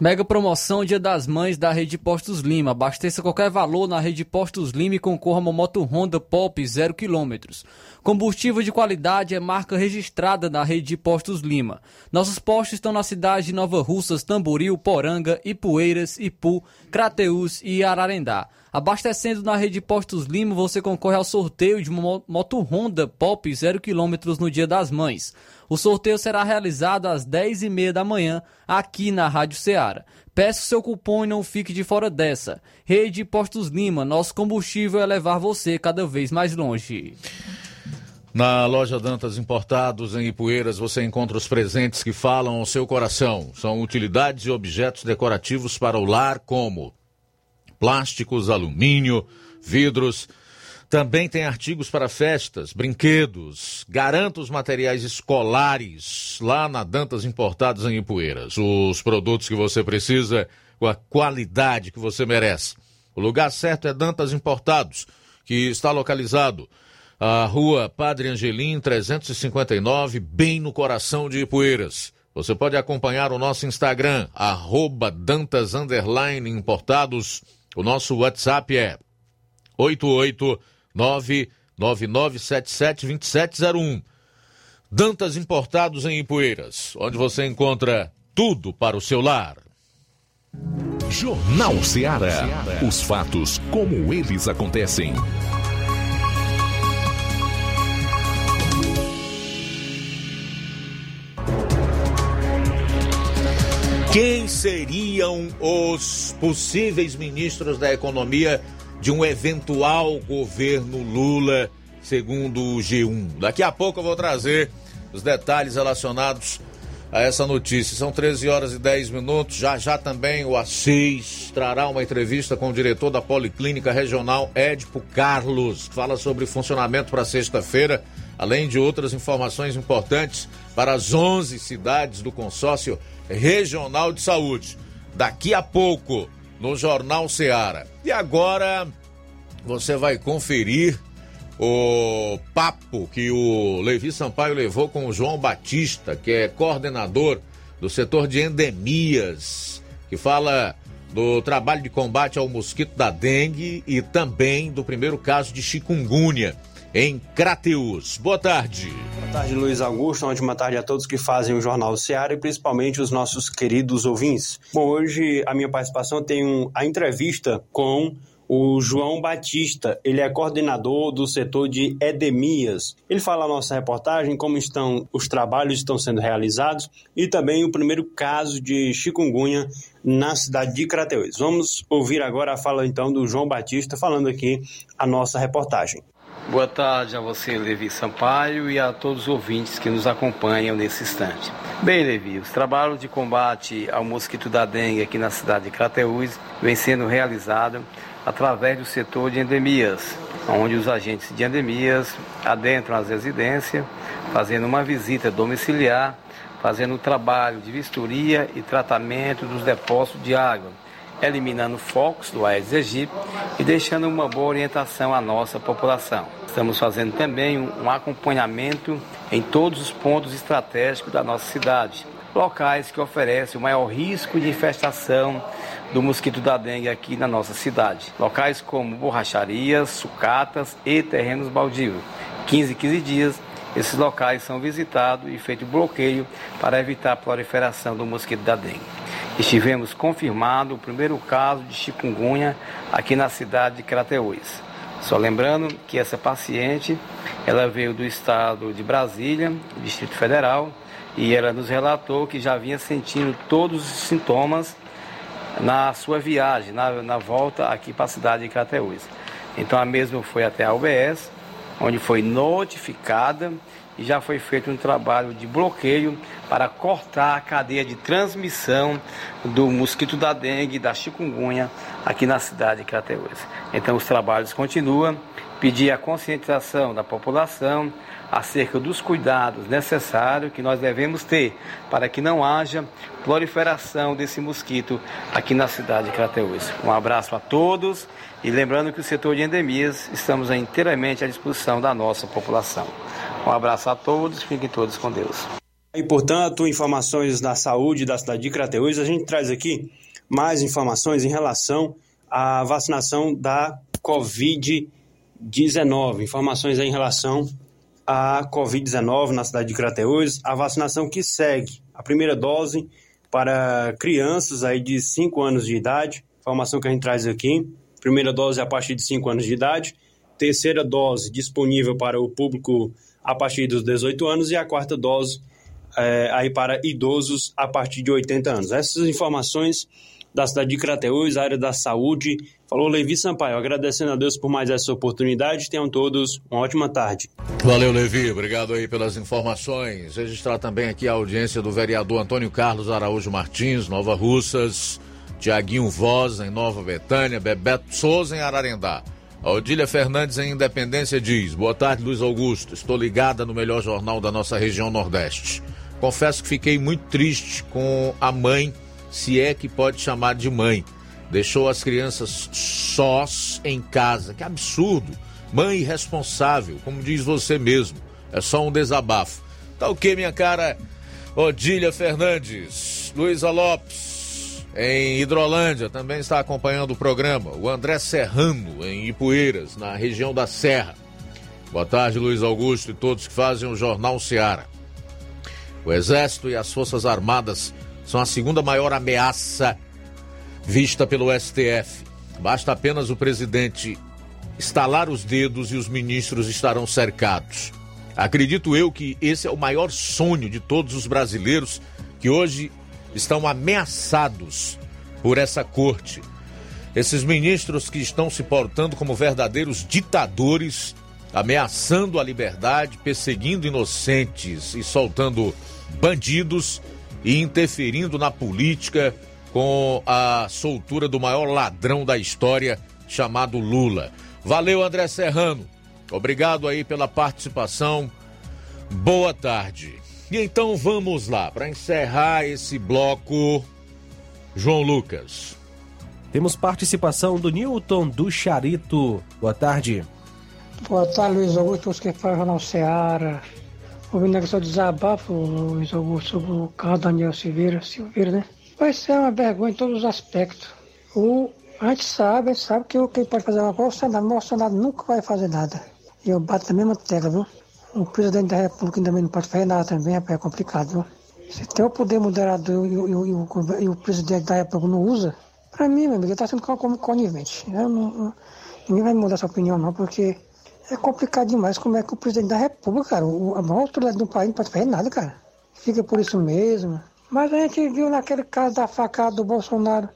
Mega promoção Dia das Mães da Rede Postos Lima. Abasteça qualquer valor na Rede Postos Lima e concorra a uma moto Honda Pop 0 km. Combustível de qualidade é marca registrada na Rede Postos Lima. Nossos postos estão na cidade de Nova Russas, Tamboril, Poranga, Ipueiras, Ipu, Crateús e Ararendá. Abastecendo na Rede Postos Lima, você concorre ao sorteio de uma moto Honda Pop 0 km no Dia das Mães. O sorteio será realizado às 10h30 da manhã, aqui na Rádio Ceará. Peça o seu cupom e não fique de fora dessa. Rede Postos Lima, nosso combustível é levar você cada vez mais longe. Na loja Dantas Importados, em Ipueiras, você encontra os presentes que falam ao seu coração. São utilidades e objetos decorativos para o lar, como plásticos, alumínio, vidros. Também tem artigos para festas, brinquedos. Garanta os materiais escolares lá na Dantas Importados em Ipueiras. Os produtos que você precisa com a qualidade que você merece. O lugar certo é Dantas Importados, que está localizado a rua Padre Angelim 359, bem no coração de Ipueiras. Você pode acompanhar o nosso Instagram, arroba Dantas Importados. O nosso WhatsApp é 889-9977-2701. Dantas Importados em Ipueiras, onde você encontra tudo para o seu lar. Jornal Ceará. Os fatos como eles acontecem. Quem seriam os possíveis ministros da Economia de um eventual governo Lula, segundo o G1? Daqui a pouco eu vou trazer os detalhes relacionados a essa notícia. São 13 horas e 10 minutos. Já já também o A6 trará uma entrevista com o diretor da Policlínica Regional, Edipo Carlos, que fala sobre funcionamento para sexta-feira, além de outras informações importantes para as 11 cidades do consórcio Regional de Saúde. Daqui a pouco, no Jornal Seara. E agora você vai conferir o papo que o Levi Sampaio levou com o João Batista, que é coordenador do setor de endemias, que fala do trabalho de combate ao mosquito da dengue e também do primeiro caso de chikungunya em Crateus. Boa tarde. Boa tarde, Luiz Augusto. Uma ótima tarde a todos que fazem o Jornal Seara e principalmente os nossos queridos ouvintes. Bom, hoje a minha participação tem a entrevista com o João Batista. Ele é coordenador do setor de edemias. Ele fala a nossa reportagem como estão os trabalhos estão sendo realizados e também o primeiro caso de chikungunya na cidade de Crateús. Vamos ouvir agora a fala então do João Batista falando aqui a nossa reportagem. Boa tarde a você, Levi Sampaio, e a todos os ouvintes que nos acompanham nesse instante. Bem, Levi, os trabalhos de combate ao mosquito da dengue aqui na cidade de Crateús vem sendo realizados através do setor de endemias, onde os agentes de endemias adentram as residências, fazendo uma visita domiciliar, fazendo o trabalho de vistoria e tratamento dos depósitos de água, eliminando focos do Aedes aegypti e deixando uma boa orientação à nossa população. Estamos fazendo também um acompanhamento em todos os pontos estratégicos da nossa cidade, locais que oferecem o maior risco de infestação do mosquito da dengue aqui na nossa cidade. Locais como borracharias, sucatas e terrenos baldios. 15 15 dias, esses locais são visitados e feito bloqueio para evitar a proliferação do mosquito da dengue. Estivemos confirmado o primeiro caso de chikungunya aqui na cidade de Crateús. Só lembrando que essa paciente, ela veio do estado de Brasília, Distrito Federal, e ela nos relatou que já vinha sentindo todos os sintomas na sua viagem, na, na volta aqui para a cidade de Crateús. Então a mesma foi até a UBS, onde foi notificada e já foi feito um trabalho de bloqueio para cortar a cadeia de transmissão do mosquito da dengue da chikungunya aqui na cidade de Crateús. Então os trabalhos continuam, pedir a conscientização da população acerca dos cuidados necessários que nós devemos ter para que não haja proliferação desse mosquito aqui na cidade de Crateús. Um abraço a todos e lembrando que o setor de endemias estamos inteiramente à disposição da nossa população. Um abraço a todos, fiquem todos com Deus. E portanto, informações da saúde da cidade de Crateús, a gente traz aqui mais informações em relação à vacinação da Covid-19. Informações em relação à Covid-19 na cidade de Crateús, a vacinação que segue. A primeira dose para crianças aí de 5 anos de idade, informação que a gente traz aqui. Primeira dose a partir de 5 anos de idade. Terceira dose disponível para o público a partir dos 18 anos e a quarta dose é, aí para idosos a partir de 80 anos. Essas informações da cidade de Crateús, área da saúde. Falou Levi Sampaio, agradecendo a Deus por mais essa oportunidade. Tenham todos uma ótima tarde. Valeu, Levi. Obrigado aí pelas informações. Registrar também aqui a audiência do vereador Antônio Carlos Araújo Martins, Nova Russas, Tiaguinho Voz, em Nova Betânia, Bebeto Souza, em Ararendá. A Odília Fernandes, em Independência, diz: Boa tarde, Luiz Augusto. Estou ligada no melhor jornal da nossa região Nordeste. Confesso que fiquei muito triste com a mãe, se é que pode chamar de mãe. Deixou as crianças sós em casa. Que absurdo! Mãe irresponsável, como diz você mesmo. É só um desabafo. Tá o que, minha cara? Odília Fernandes, Luísa Lopes, em Hidrolândia, também está acompanhando o programa. O André Serrano, em Ipueiras, na região da Serra. Boa tarde, Luiz Augusto e todos que fazem o Jornal Seara. O Exército e as Forças Armadas são a segunda maior ameaça vista pelo STF. Basta apenas o presidente estalar os dedos e os ministros estarão cercados. Acredito eu que esse é o maior sonho de todos os brasileiros que hoje estão ameaçados por essa corte. Esses ministros que estão se portando como verdadeiros ditadores, ameaçando a liberdade, perseguindo inocentes e soltando bandidos e interferindo na política com a soltura do maior ladrão da história, chamado Lula. Valeu, André Serrano. Obrigado aí pela participação. Boa tarde. E então vamos lá, para encerrar esse bloco, João Lucas. Temos participação do Newton do Charito. Boa tarde. Boa tarde, Luiz Augusto, você que faz o Jornal Seara. Ouvindo aqui seu desabafo, Luiz Augusto, sobre o carro Daniel Silveira, Silveira, né? Vai ser uma vergonha em todos os aspectos. O, a gente sabe, sabe que o que pode fazer uma coisa, o Senado, mas o Senado nunca vai fazer nada. E eu bato na mesma tecla, viu? O presidente da República também não pode fazer nada também, rapaz, é complicado, viu? Se tem o poder moderador e, o- e o- e o, presidente da República não usa, pra mim, meu amigo, ele tá sendo como conivente. Eu não- não- ninguém vai mudar essa opinião, não, porque é complicado demais como é que o presidente da República, cara, o, a maior autoridade do país não pode fazer nada, cara. Fica por isso mesmo. Mas a gente viu naquele caso da facada do Bolsonaro.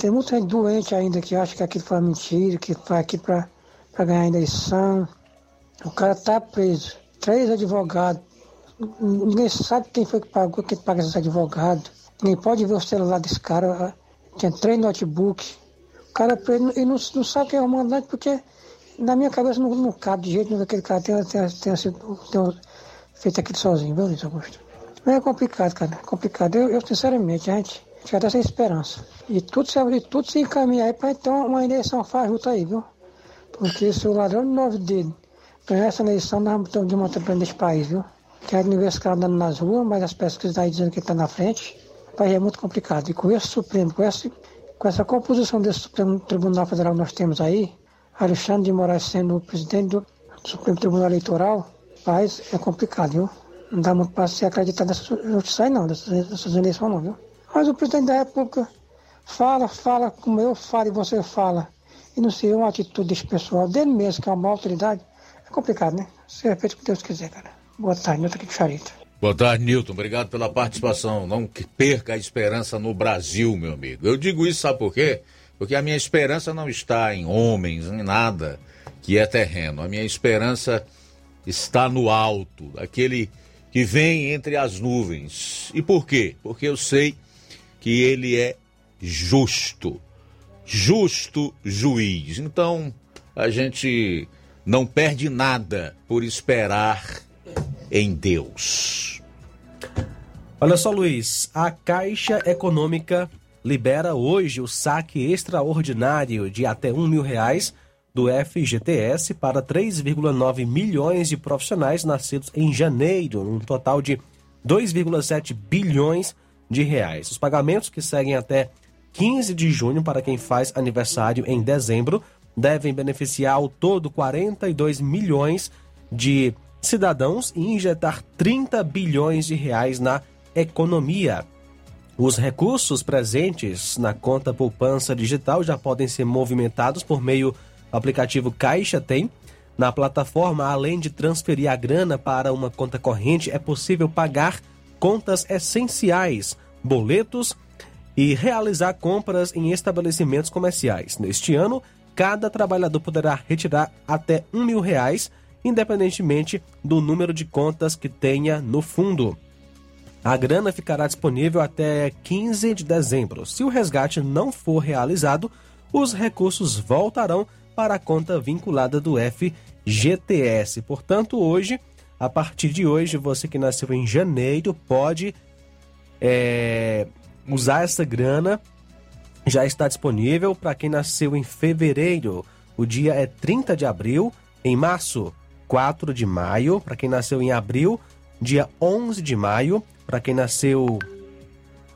Tem muita gente doente ainda que acha que aquilo foi mentira, que foi aqui pra ganhar a eleição. O cara tá preso. Três advogados. Ninguém sabe quem foi que pagou, quem paga esses advogados. Ninguém pode ver o celular desse cara. Tinha três notebooks. O cara é preso e não, não sabe quem é o mandante, porque na minha cabeça não, não cabe de jeito nenhum que aquele cara tenha, tenha, tenha, sido, tenha feito aquilo sozinho, viu, Luiz Augusto? Mas é complicado, cara. É complicado. Eu, eu sinceramente, a gente fica até sem esperança. E tudo se, tudo se encaminha aí para então uma eleição fajuta aí, viu? Porque se o ladrão de nove dele ganhar essa eleição, nós ter de manter para nesse país, viu? Quero esse cara andando nas ruas, mas as pesquisas aí dizendo que ele está na frente. País é muito complicado. E com esse Supremo, com, esse, com essa composição desse Supremo Tribunal Federal que nós temos aí, Alexandre de Moraes sendo o presidente do Supremo Tribunal Eleitoral, país é complicado, viu? Não dá muito para se acreditar justiça aí não, dessas, dessas eleições não, viu? Mas o presidente da República fala, fala como eu falo e você fala. E não sei uma atitude desse pessoal, dele mesmo, que é uma autoridade, é complicado, né? Seja feito o que Deus quiser, cara. Boa tarde, Nilton aqui de Charita. Boa tarde, Nilton. Obrigado pela participação. Não perca a esperança no Brasil, meu amigo. Eu digo isso, sabe por quê? Porque a minha esperança não está em homens, em nada que é terreno. A minha esperança está no alto, aquele que vem entre as nuvens. E por quê? Porque eu sei que ele é justo. Justo juiz. Então, a gente não perde nada por esperar em Deus. Olha só, Luiz, a Caixa Econômica libera hoje o saque extraordinário de até um mil reais do FGTS para 3,9 milhões de profissionais nascidos em janeiro, num total de 2,7 bilhões de reais. Os pagamentos que seguem até 15 de junho para quem faz aniversário em dezembro devem beneficiar ao todo 42 milhões de cidadãos e injetar 30 bilhões de reais na economia. Os recursos presentes na conta poupança digital já podem ser movimentados por meio do aplicativo Caixa Tem. Na plataforma, além de transferir a grana para uma conta corrente, é possível pagar contas essenciais, boletos e realizar compras em estabelecimentos comerciais. Neste ano, cada trabalhador poderá retirar até um mil reais, independentemente do número de contas que tenha no fundo. A grana ficará disponível até 15 de dezembro. Se o resgate não for realizado, os recursos voltarão para a conta vinculada do FGTS. Portanto, hoje, a partir de hoje, você que nasceu em janeiro pode é, usar essa grana. Já está disponível para quem nasceu em fevereiro. O dia é 30 de abril. Em março, 4 de maio. Para quem nasceu em abril, dia 11 de maio. Para quem nasceu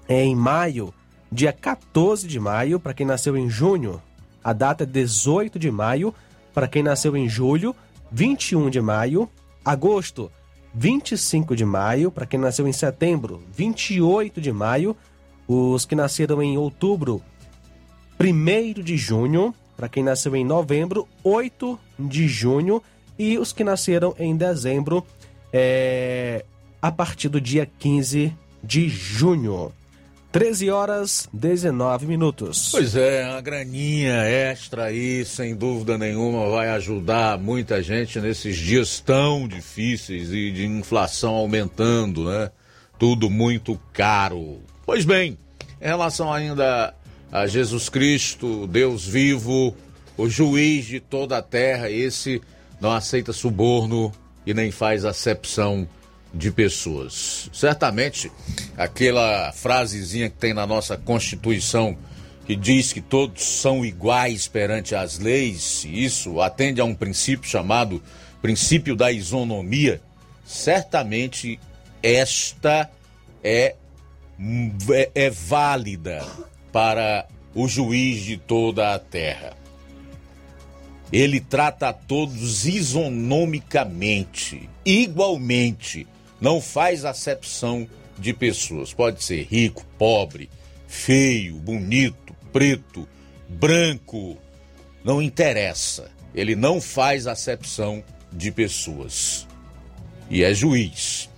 em maio, dia 14 de maio. Para quem nasceu em junho, a data é 18 de maio. Para quem nasceu em julho, 21 de maio. Agosto, 25 de maio. Para quem nasceu em setembro, 28 de maio. Os que nasceram em outubro, 1 de junho. Para quem nasceu em novembro, 8 de junho. E os que nasceram em dezembro, é, a partir do dia 15 de junho. 13 horas 19 minutos. Pois é, uma graninha extra aí, sem dúvida nenhuma, vai ajudar muita gente nesses dias tão difíceis e de inflação aumentando, né? Tudo muito caro. Pois bem, em relação ainda a Jesus Cristo, Deus vivo, o juiz de toda a terra, esse não aceita suborno e nem faz acepção de pessoas. Certamente, aquela frasezinha que tem na nossa Constituição que diz que todos são iguais perante as leis, isso atende a um princípio chamado princípio da isonomia. Certamente esta é, é, é válida para o juiz de toda a terra. Ele trata a todos isonomicamente, igualmente. Não faz acepção de pessoas. Pode ser rico, pobre, feio, bonito, preto, branco. Não interessa. Ele não faz acepção de pessoas. E é juiz.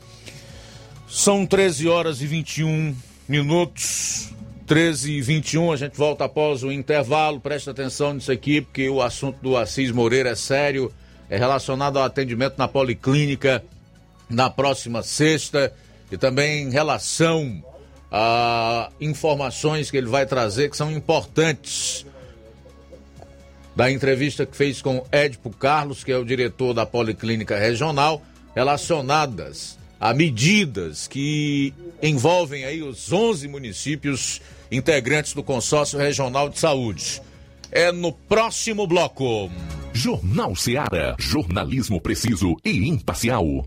São 13 horas e 21 minutos. 13 e 21, a gente volta após o intervalo. Presta atenção nisso aqui, porque o assunto do Assis Moreira é sério. É relacionado ao atendimento na Policlínica na próxima sexta e também em relação a informações que ele vai trazer que são importantes da entrevista que fez com Edipo Carlos, que é o diretor da Policlínica Regional, relacionadas a medidas que envolvem aí os 11 municípios integrantes do Consórcio Regional de Saúde. É no próximo bloco. Jornal Seara. Jornalismo preciso e imparcial.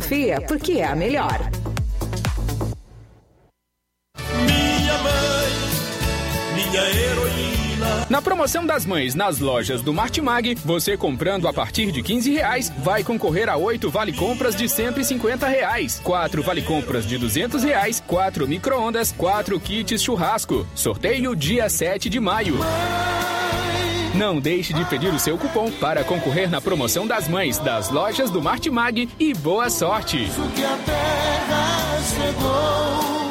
porque é a melhor. Minha mãe, minha heroína. Na promoção das mães nas lojas do Martimag, você comprando a partir de 15 reais vai concorrer a 8 vale compras de 150 reais, 4 vale compras de 200 reais, 4 micro-ondas, 4 kits churrasco. Sorteio dia 7 de maio. Não deixe de pedir o seu cupom para concorrer na promoção das mães das lojas do Martimag e boa sorte! Que a terra chegou.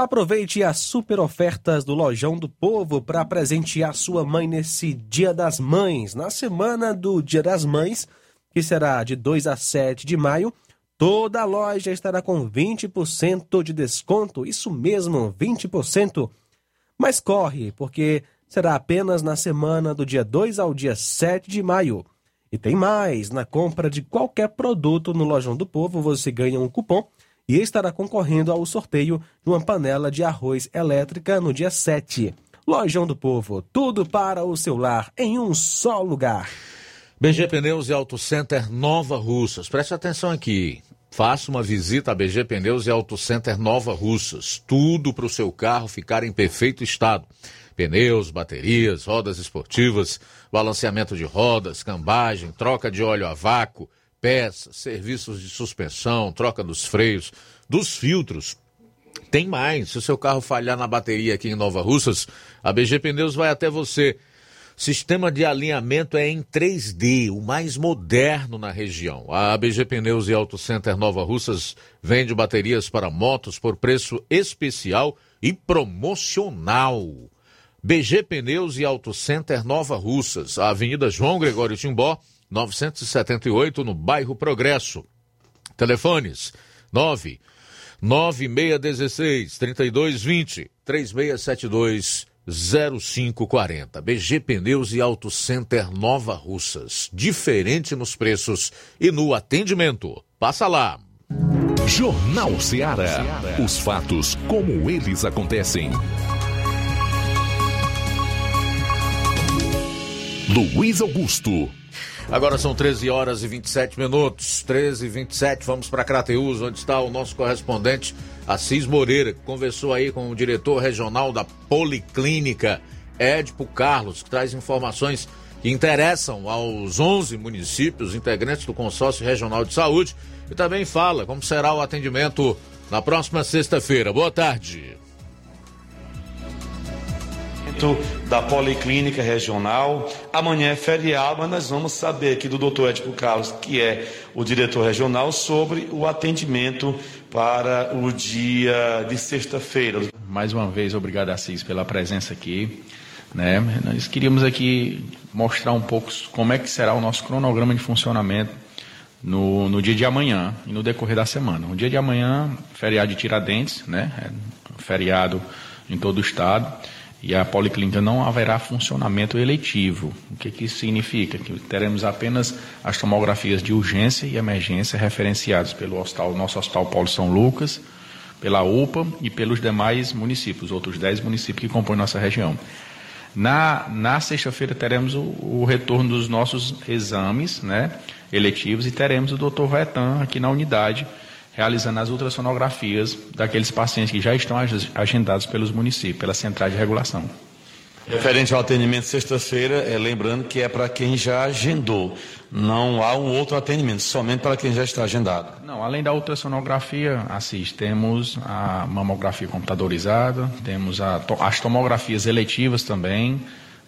Aproveite as super ofertas do Lojão do Povo para presentear sua mãe nesse Dia das Mães. Na semana do Dia das Mães, que será de 2 a 7 de maio, toda a loja estará com 20% de desconto. Isso mesmo, 20%. Mas corre, porque será apenas na semana do dia 2 ao dia 7 de maio. E tem mais: na compra de qualquer produto no Lojão do Povo, você ganha um cupom e estará concorrendo ao sorteio de uma panela de arroz elétrica no dia 7. Lojão do Povo, tudo para o seu lar em um só lugar. BG Pneus e Auto Center Nova Russas. Preste atenção aqui. Faça uma visita a BG Pneus e Auto Center Nova Russas. Tudo para o seu carro ficar em perfeito estado. Pneus, baterias, rodas esportivas, balanceamento de rodas, cambagem, troca de óleo a vácuo, peças, serviços de suspensão, troca dos freios, dos filtros. Tem mais. Se o seu carro falhar na bateria aqui em Nova Russas, a BG Pneus vai até você. Sistema de alinhamento é em 3D, o mais moderno na região. A BG Pneus e Auto Center Nova Russas vende baterias para motos por preço especial e promocional. BG Pneus e Auto Center Nova Russas, Avenida João Gregório Timbó, 978, no bairro Progresso. Telefones 9 9616 3220 3672 0540. BG Pneus e Auto Center Nova Russas. Diferente nos preços e no atendimento. Passa lá. Jornal Ceará. Os fatos como eles acontecem. Luiz Augusto. Agora são 13 horas e 27 minutos. 13 e 27, vamos para Crateus, onde está o nosso correspondente Assis Moreira, que conversou aí com o diretor regional da Policlínica, Edipo Carlos, que traz informações que interessam aos 11 municípios integrantes do Consórcio Regional de Saúde e também fala como será o atendimento na próxima sexta-feira. Boa tarde da Policlínica Regional. Amanhã é feriado, mas nós vamos saber aqui do doutor Edipo Carlos, que é o diretor regional, sobre o atendimento para o dia de sexta-feira. Mais uma vez, obrigado, Assis, pela presença aqui. Né? Nós queríamos aqui mostrar um pouco como é que será o nosso cronograma de funcionamento no, no dia de amanhã e no decorrer da semana. No dia de amanhã, feriado de Tiradentes, né? É feriado em todo o estado e a policlínica não haverá funcionamento eletivo. O que, que isso significa? Que teremos apenas as tomografias de urgência e emergência referenciadas pelo hospital, nosso Hospital Paulo São Lucas, pela UPA e pelos demais municípios, outros 10 municípios que compõem nossa região. Na, na sexta-feira teremos o, o, retorno dos nossos exames né, eletivos e teremos o doutor Vetan aqui na unidade realizando as ultrassonografias daqueles pacientes que já estão agendados pelos municípios, pela central de regulação. Referente ao atendimento sexta-feira, é, lembrando que é para quem já agendou. Não há um outro atendimento, somente para quem já está agendado. Não, além da ultrassonografia, Assis, temos a mamografia computadorizada, temos a, as tomografias eletivas também,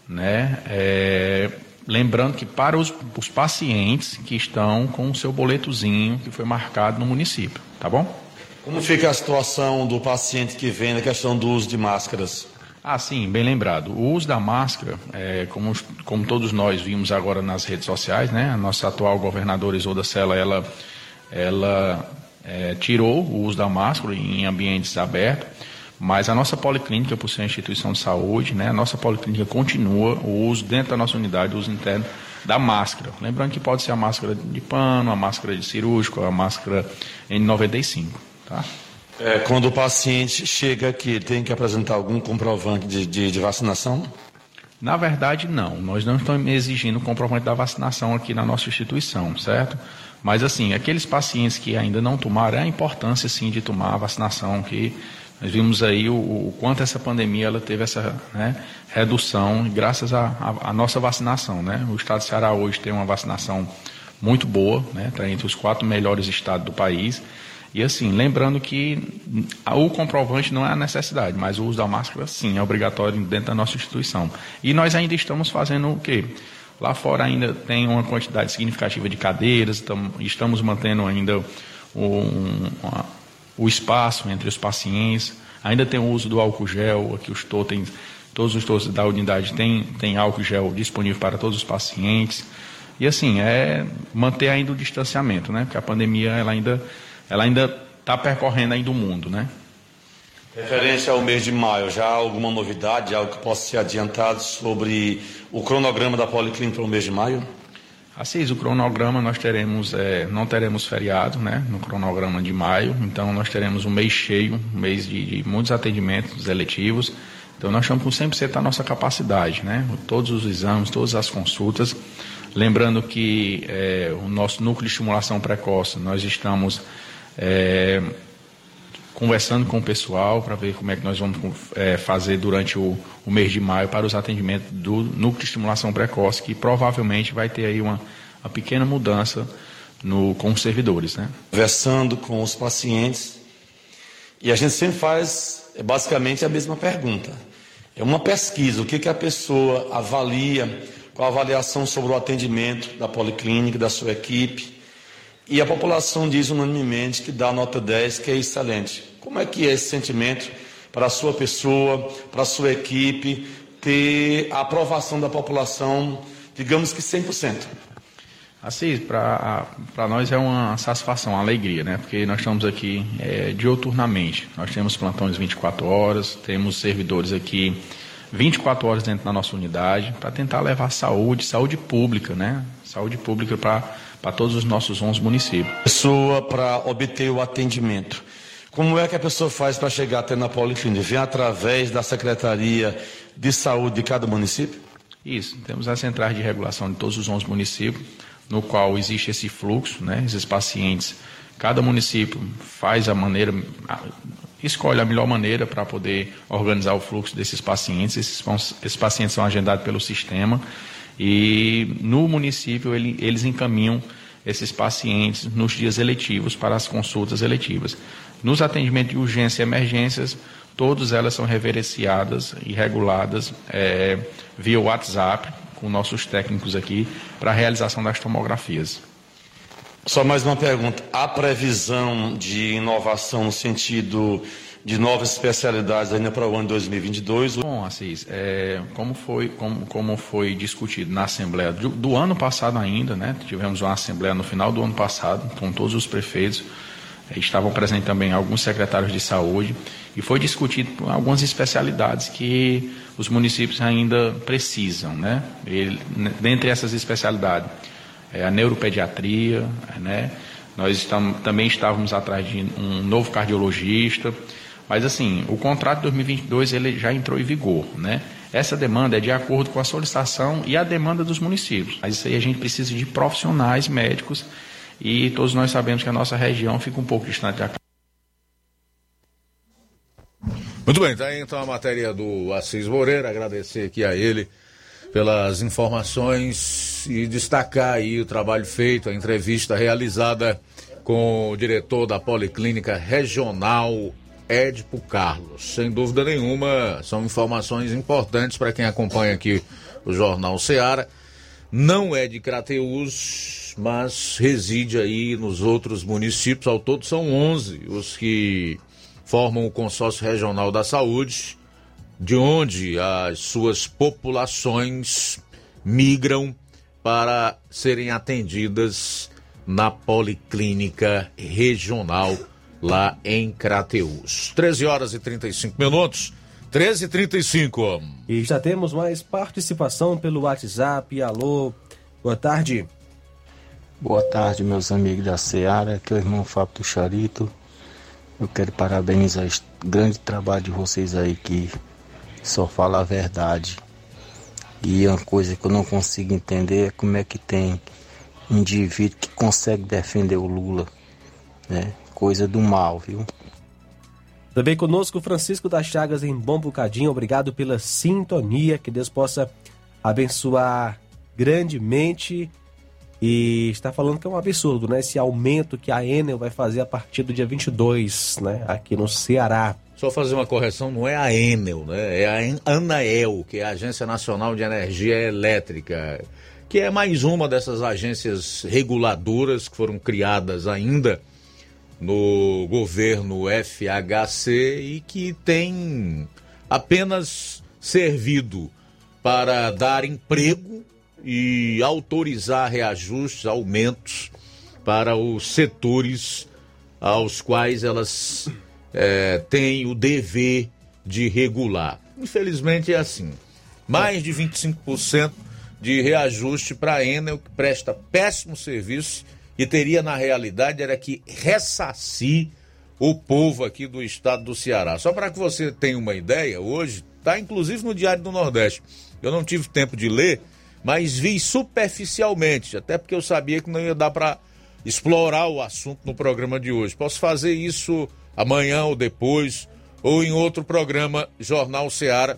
né? É, Lembrando que para os, os pacientes que estão com o seu boletozinho que foi marcado no município, tá bom? Como fica a situação do paciente que vem na questão do uso de máscaras? Ah, sim, bem lembrado. O uso da máscara, é, como, como todos nós vimos agora nas redes sociais, né? A nossa atual governadora Isolda Sela, ela, ela é, tirou o uso da máscara em ambientes abertos. Mas a nossa policlínica, por ser uma instituição de saúde, né, a nossa policlínica continua o uso dentro da nossa unidade, o uso interno da máscara. Lembrando que pode ser a máscara de pano, a máscara de cirúrgico, a máscara N95. Tá? É, quando o paciente chega aqui, tem que apresentar algum comprovante de, de, de vacinação? Na verdade, não. Nós não estamos exigindo comprovante da vacinação aqui na nossa instituição, certo? Mas, assim, aqueles pacientes que ainda não tomaram, é a importância, sim, de tomar a vacinação que nós vimos aí o, o quanto essa pandemia ela teve essa né, redução graças à nossa vacinação. Né? O estado de Ceará hoje tem uma vacinação muito boa, está né? Tá entre os quatro melhores estados do país. E assim, lembrando que o comprovante não é a necessidade, mas o uso da máscara sim é obrigatório dentro da nossa instituição. E nós ainda estamos fazendo o quê? Lá fora ainda tem uma quantidade significativa de cadeiras, estamos mantendo ainda um, uma, o espaço entre os pacientes. Ainda tem o uso do álcool gel, aqui os totens, todos os totens da unidade têm, têm álcool gel disponível para todos os pacientes. E assim, é manter ainda o distanciamento, né? Porque a pandemia ela ainda ela ainda está percorrendo ainda o mundo, né? Referência ao mês de maio, já há alguma novidade, algo que possa ser adiantado sobre o cronograma da Policlínica para o mês de maio? Assis, o cronograma nós teremos, é, não teremos feriado, né, no cronograma de maio, então nós teremos um mês cheio, um mês de, de muitos atendimentos eletivos, Então nós estamos com 100% da nossa capacidade, né? Todos os exames, todas as consultas. Lembrando que é, o nosso núcleo de estimulação precoce, nós estamos é, conversando com o pessoal para ver como é que nós vamos é, fazer durante o, o, mês de maio para os atendimentos do núcleo de estimulação precoce, que provavelmente vai ter aí uma, uma pequena mudança no, com os servidores. Né? Conversando com os pacientes, e a gente sempre faz basicamente a mesma pergunta. É uma pesquisa, o que, que a pessoa avalia, qual a avaliação sobre o atendimento da policlínica, da sua equipe, e a população diz unanimemente que dá nota 10, que é excelente. Como é que é esse sentimento para a sua pessoa, para a sua equipe, ter a aprovação da população, digamos que 100%? Assim, para nós é uma satisfação, uma alegria, né? Porque nós estamos aqui é, dioturnamente. Nós temos plantões 24 horas, temos servidores aqui 24 horas dentro da nossa unidade para tentar levar saúde, saúde pública, né? Saúde pública para todos os nossos 11 municípios. Pessoa para obter o atendimento. Como é que a pessoa faz para chegar até na policlínica? Vem através da Secretaria de Saúde de cada município? Isso, temos as centrais de regulação de todos os 11 municípios, no qual existe esse fluxo, né? Esses pacientes, cada município faz a maneira, escolhe a melhor maneira para poder organizar o fluxo desses pacientes. Esses, esses pacientes são agendados pelo sistema e no município ele, eles encaminham esses pacientes nos dias eletivos para as consultas eletivas. Nos atendimentos de urgência e emergências, todas elas são reverenciadas e reguladas é, via WhatsApp, com nossos técnicos aqui, para a realização das tomografias. Só mais uma pergunta. Há previsão de inovação no sentido de novas especialidades ainda para o ano 2022? Bom, Assis, é, como, foi, como, como foi discutido na Assembleia do, do ano passado ainda, né? Tivemos uma Assembleia no final do ano passado, com todos os prefeitos estavam presentes também alguns secretários de saúde e foi discutido algumas especialidades que os municípios ainda precisam, né? Dentre essas especialidades, é a neuropediatria, né? Nós estamos, também estávamos atrás de um novo cardiologista, mas assim, o contrato de 2022 ele já entrou em vigor, né? Essa demanda é de acordo com a solicitação e a demanda dos municípios. Mas isso aí a gente precisa de profissionais médicos e todos nós sabemos que a nossa região fica um pouco distante da muito bem, tá aí então a matéria do Assis Moreira, agradecer aqui a ele pelas informações e destacar aí o trabalho feito, a entrevista realizada com o diretor da Policlínica Regional, Edipo Carlos. Sem dúvida nenhuma, são informações importantes para quem acompanha aqui o Jornal Ceará. Não é de Crateus, mas reside aí nos outros municípios. Ao todo são 11 os que formam o Consórcio Regional da Saúde, de onde as suas populações migram para serem atendidas na Policlínica Regional lá em Crateus. 13 horas e 35 minutos. 13 e 35 E já temos mais participação pelo WhatsApp. Alô, boa tarde. Boa tarde, meus amigos da Seara, aqui é o irmão Fábio do Charito. Eu quero parabenizar o grande trabalho de vocês aí que só fala a verdade. E uma coisa que eu não consigo entender é como é que tem indivíduo que consegue defender o Lula. Né? Coisa do mal, viu? Também conosco Francisco das Chagas em Bom Bocadinho. Obrigado pela sintonia. Que Deus possa abençoar grandemente e está falando que é um absurdo, né? Esse aumento que a Enel vai fazer a partir do dia 22, né? Aqui no Ceará. Só fazer uma correção, não é a Enel, né? É a Anael, que é a Agência Nacional de Energia Elétrica, que é mais uma dessas agências reguladoras que foram criadas ainda no governo FHC e que tem apenas servido para dar emprego e autorizar reajustes, aumentos para os setores aos quais elas é, têm o dever de regular. Infelizmente é assim. Mais de 25% de reajuste para a Enel, que presta péssimo serviço e teria, na realidade, era que ressarcir o povo aqui do estado do Ceará. Só para que você tenha uma ideia, hoje está inclusive no Diário do Nordeste. Eu não tive tempo de ler, mas vi superficialmente, até porque eu sabia que não ia dar para explorar o assunto no programa de hoje. Posso fazer isso amanhã ou depois, ou em outro programa Jornal Ceará,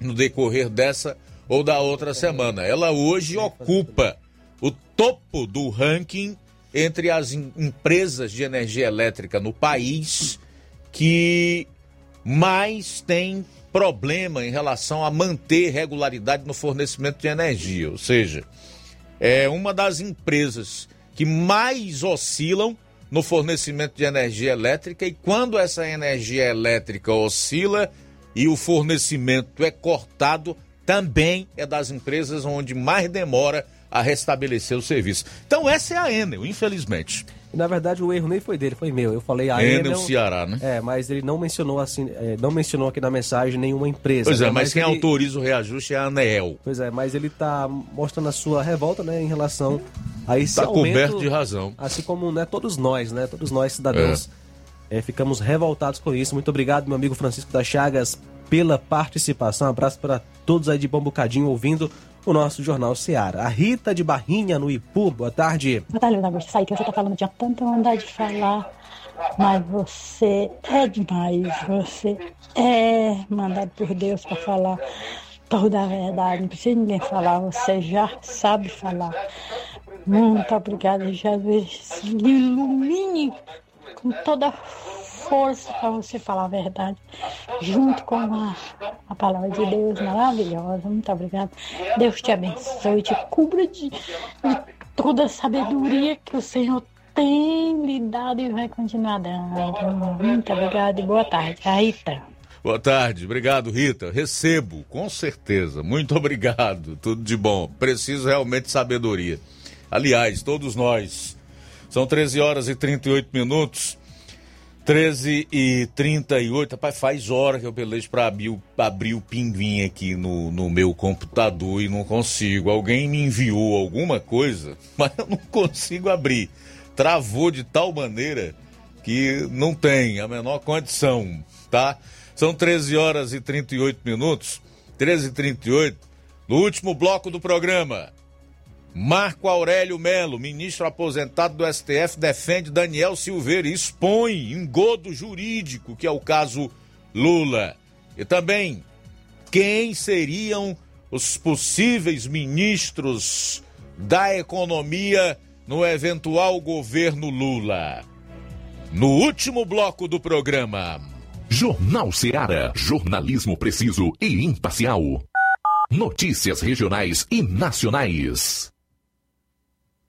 no decorrer dessa ou da outra semana. Ela hoje ocupa o topo do ranking entre as em- empresas de energia elétrica no país que mais tem problema em relação a manter regularidade no fornecimento de energia. Ou seja, é uma das empresas que mais oscilam no fornecimento de energia elétrica e quando essa energia elétrica oscila e o fornecimento é cortado, também é das empresas onde mais demora a restabelecer o serviço. Então essa é a Enel, infelizmente. Na verdade, o erro nem foi dele, foi meu. Eu falei a Enel Enel... Ceará, né? É, mas ele não mencionou assim, é, não mencionou aqui na mensagem nenhuma empresa. Pois é, né? mas quem ele- autoriza o reajuste é a ANEEL. Pois é, mas ele tá mostrando a sua revolta, né, em relação a esse Tá aumento. coberto de razão. Assim como, né, todos nós, né, todos nós cidadãos, é, ficamos revoltados com isso. Muito obrigado, meu amigo Francisco das Chagas, pela participação. Um abraço para todos aí de bom bocadinho ouvindo o nosso Jornal Seara. A Rita de Barrinha, no Ipu, boa tarde. Boa tarde, Augusto. Sai que você tá falando, tinha tanta vontade de falar, mas você é demais. Você é mandado por Deus para falar toda a verdade. Não precisa ninguém falar, você já sabe falar. Muito obrigada, Jesus. Ilumine com toda a força para você falar a verdade, junto com a, a palavra de Deus maravilhosa. Muito obrigada. Deus te abençoe, te cubra de, de toda a sabedoria que o Senhor tem lhe dado e vai continuar dando. Muito obrigada e boa tarde. Rita. Boa tarde, obrigado Rita. Recebo, com certeza. Muito obrigado, tudo de bom. Preciso realmente de sabedoria. Aliás, todos nós. São 13 horas e 38 minutos. 13 e 38. Rapaz, faz hora que eu pelejo para abrir, o- abrir o pinguim aqui no, no meu computador e não consigo. Alguém me enviou alguma coisa, (laughs) mas eu não consigo abrir. Travou de tal maneira que não tem a menor condição, tá? São 13 horas e 38 minutos. 13 e 38. No último bloco do programa. Marco Aurélio Melo, ministro aposentado do STF, defende Daniel Silveira e expõe engodo jurídico, que é o caso Lula. E também, quem seriam os possíveis ministros da economia no eventual governo Lula? No último bloco do programa. Jornal Seara. Jornalismo preciso e imparcial. Notícias regionais e nacionais.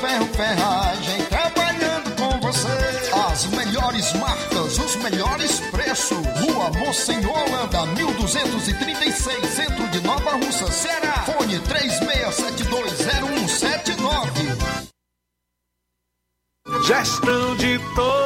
Ferro Ferragem trabalhando com você. As melhores marcas, os melhores preços. Rua Monsenhor Holanda, 1236, centro de Nova Russa, Ceará. Fone 36720179. Gestão de todos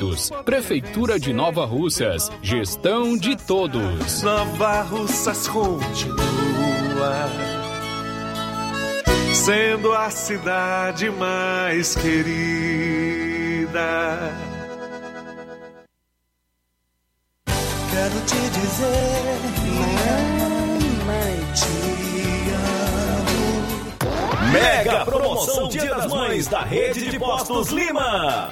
Prefeitura de Nova Russas, gestão de todos. Nova Russas continua sendo a cidade mais querida. Quero te dizer, mamãe, te amo. Mega promoção Dia das Mães da Rede de Postos Lima.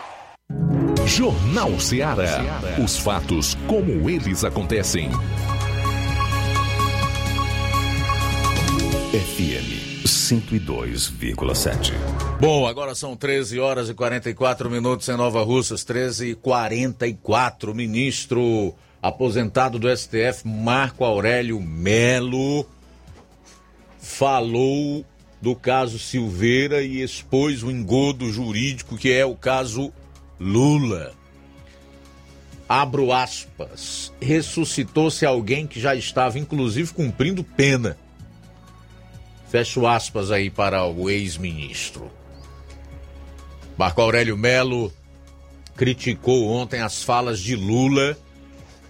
Jornal Ceará. Os fatos como eles acontecem. FM 102,7. Bom, agora são 13 horas e 44 minutos em Nova Russas, 13 e 44. Ministro aposentado do STF, Marco Aurélio Melo, falou do caso Silveira e expôs o engodo jurídico que é o caso Lula. Abro aspas. Ressuscitou-se alguém que já estava, inclusive, cumprindo pena. Fecho aspas aí para o ex-ministro. Marco Aurélio Melo criticou ontem as falas de Lula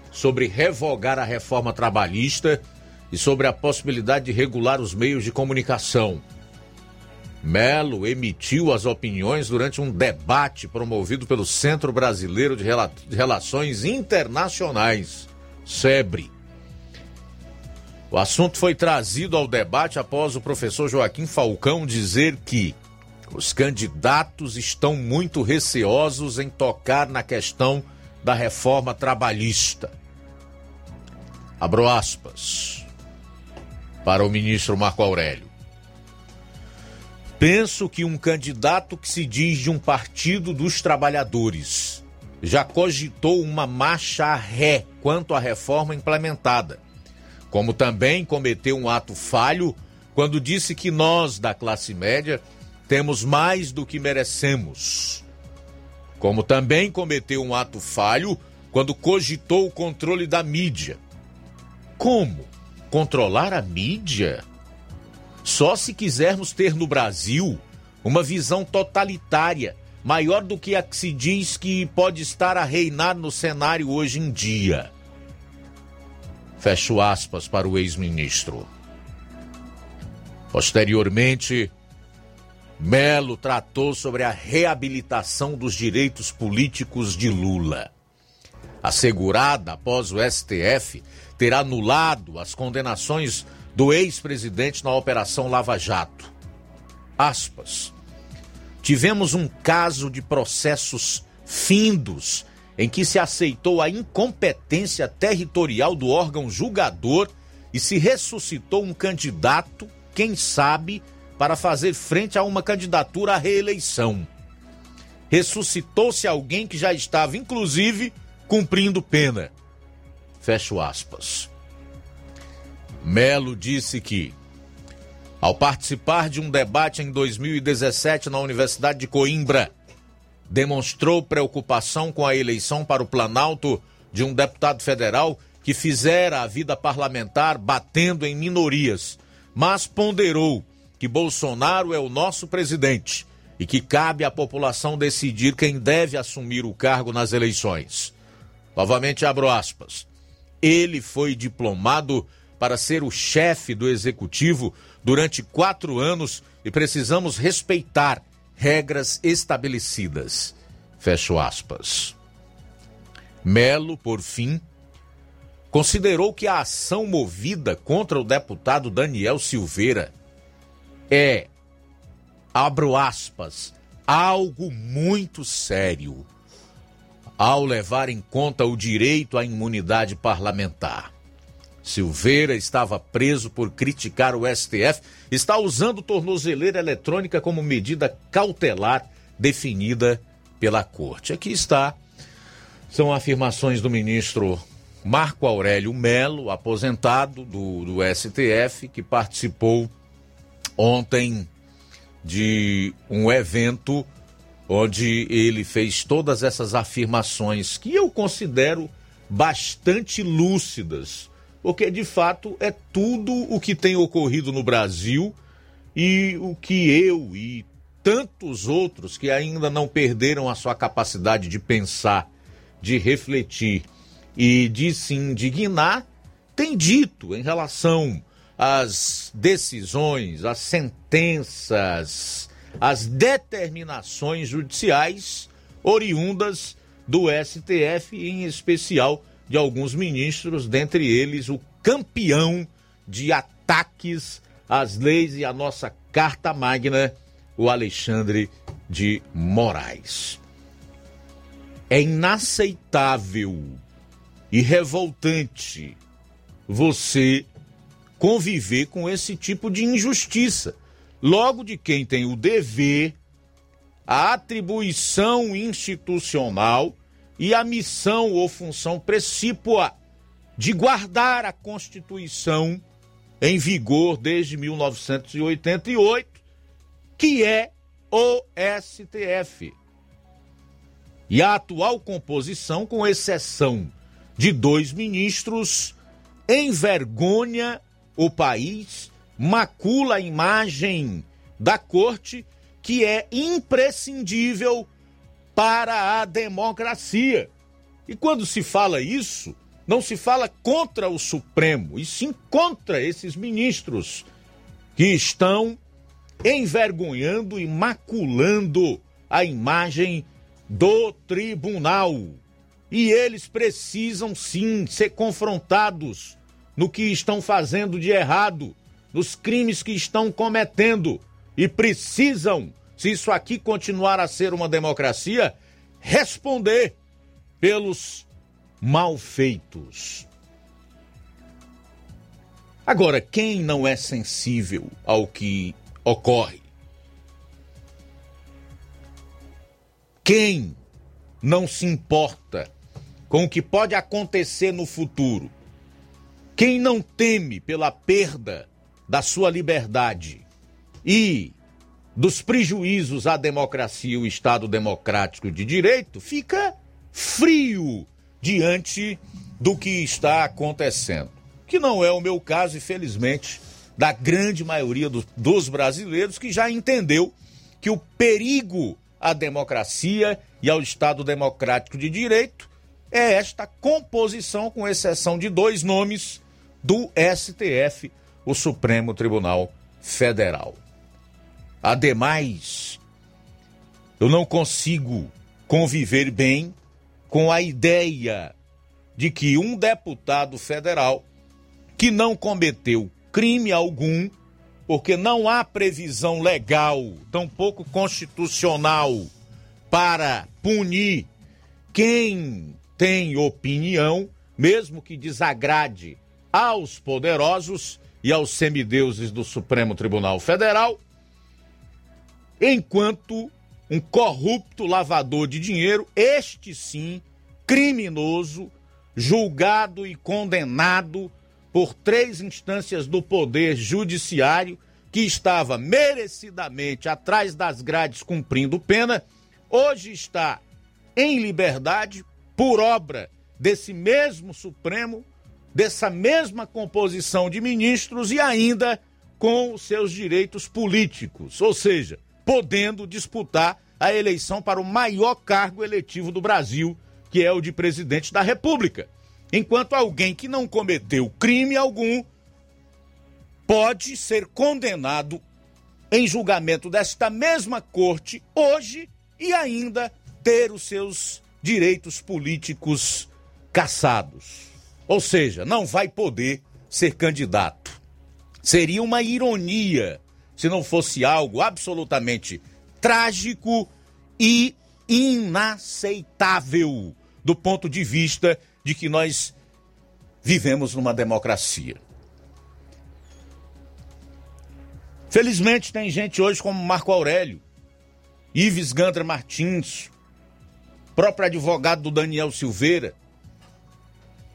sobre revogar a reforma trabalhista e sobre a possibilidade de regular os meios de comunicação. Melo emitiu as opiniões durante um debate promovido pelo Centro Brasileiro de Relações Internacionais, SEBRE. O assunto foi trazido ao debate após o professor Joaquim Falcão dizer que os candidatos estão muito receosos em tocar na questão da reforma trabalhista. Abro aspas para o ministro Marco Aurélio. Penso que um candidato que se diz de um partido dos trabalhadores já cogitou uma marcha ré quanto à reforma implementada, como também cometeu um ato falho quando disse que nós, da classe média, temos mais do que merecemos. Como também cometeu um ato falho quando cogitou o controle da mídia. Como? Controlar a mídia? Só se quisermos ter no Brasil uma visão totalitária, maior do que a que se diz que pode estar a reinar no cenário hoje em dia. Fecho aspas para o ex-ministro. Posteriormente, Melo tratou sobre a reabilitação dos direitos políticos de Lula. Assegurada após o STF ter anulado as condenações do ex-presidente na Operação Lava Jato. Aspas. Tivemos um caso de processos findos em que se aceitou a incompetência territorial do órgão julgador e se ressuscitou um candidato quem sabe, para fazer frente a uma candidatura à reeleição. Ressuscitou-se alguém que já estava, inclusive, cumprindo pena. Fecho aspas. Melo disse que, ao participar de um debate em 2017 na Universidade de Coimbra, demonstrou preocupação com a eleição para o Planalto de um deputado federal que fizera a vida parlamentar batendo em minorias, mas ponderou que Bolsonaro é o nosso presidente e que cabe à população decidir quem deve assumir o cargo nas eleições. Novamente abro aspas. Ele foi diplomado para ser o chefe do executivo durante quatro anos e precisamos respeitar regras estabelecidas. Fecho aspas. Melo, por fim, considerou que a ação movida contra o deputado Daniel Silveira é, abro aspas, algo muito sério, ao levar em conta o direito à imunidade parlamentar. Silveira estava preso por criticar o STF, está usando tornozeleira eletrônica como medida cautelar definida pela corte. Aqui está. São afirmações do ministro Marco Aurélio Melo, aposentado do, do STF, que participou ontem de um evento onde ele fez todas essas afirmações que eu considero bastante lúcidas porque de fato é tudo o que tem ocorrido no Brasil e o que eu e tantos outros que ainda não perderam a sua capacidade de pensar, de refletir e de se indignar, tem dito em relação às decisões, às sentenças, às determinações judiciais oriundas do STF, em especial de alguns ministros, dentre eles o campeão de ataques às leis e à nossa Carta Magna, o Alexandre de Moraes. É inaceitável e revoltante você conviver com esse tipo de injustiça. Logo de quem tem o dever, a atribuição institucional e a missão ou função precípua de guardar a Constituição em vigor desde 1988, que é o STF. E a atual composição, com exceção de dois ministros, envergonha o país, macula a imagem da corte, que é imprescindível para a democracia. E quando se fala isso, não se fala contra o Supremo, e sim contra esses ministros que estão envergonhando e maculando a imagem do tribunal. E eles precisam sim ser confrontados no que estão fazendo de errado, nos crimes que estão cometendo e precisam se isso aqui continuar a ser uma democracia, responder pelos malfeitos. Agora, quem não é sensível ao que ocorre? Quem não se importa com o que pode acontecer no futuro? Quem não teme pela perda da sua liberdade e dos prejuízos à democracia e o Estado democrático de direito, fica frio diante do que está acontecendo. Que não é o meu caso, infelizmente, da grande maioria do, dos brasileiros que já entendeu que o perigo à democracia e ao Estado democrático de direito é esta composição, com exceção de dois nomes, do STF, o Supremo Tribunal Federal. Ademais, eu não consigo conviver bem com a ideia de que um deputado federal que não cometeu crime algum, porque não há previsão legal, tampouco constitucional, para punir quem tem opinião, mesmo que desagrade aos poderosos, e aos semideuses do Supremo Tribunal Federal, enquanto um corrupto lavador de dinheiro, este sim, criminoso, julgado e condenado por três instâncias do Poder Judiciário, que estava merecidamente atrás das grades cumprindo pena, hoje está em liberdade por obra desse mesmo Supremo, dessa mesma composição de ministros e ainda com os seus direitos políticos, ou seja, podendo disputar a eleição para o maior cargo eletivo do Brasil, que é o de presidente da República. Enquanto alguém que não cometeu crime algum pode ser condenado em julgamento desta mesma corte hoje e ainda ter os seus direitos políticos cassados. Ou seja, não vai poder ser candidato. Seria uma ironia se não fosse algo absolutamente trágico e inaceitável do ponto de vista de que nós vivemos numa democracia. Felizmente tem gente hoje como Marco Aurélio, Ives Gandra Martins, próprio advogado do Daniel Silveira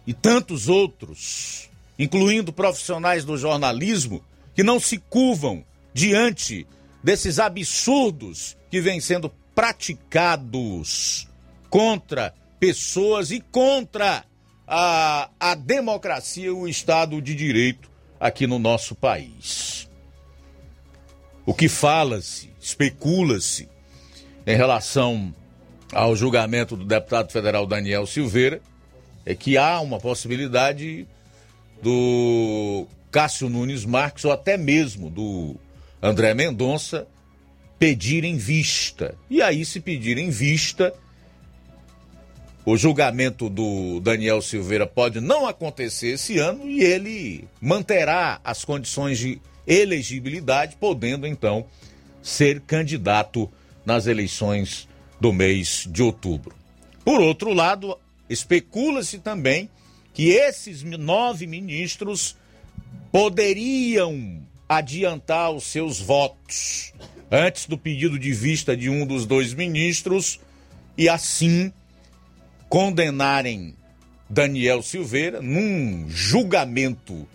e tantos outros, incluindo profissionais do jornalismo, que não se curvam diante desses absurdos que vêm sendo praticados contra pessoas e contra a, a democracia e o Estado de Direito aqui no nosso país. O que fala-se, especula-se em relação ao julgamento do deputado federal Daniel Silveira é que há uma possibilidade do Cássio Nunes Marques ou até mesmo do André Mendonça pedirem vista. E aí, se pedirem vista, o julgamento do Daniel Silveira pode não acontecer esse ano e ele manterá as condições de elegibilidade, podendo então ser candidato nas eleições do mês de outubro. Por outro lado, especula-se também que esses nove ministros poderiam adiantar os seus votos antes do pedido de vista de um dos dois ministros e assim condenarem Daniel Silveira num julgamento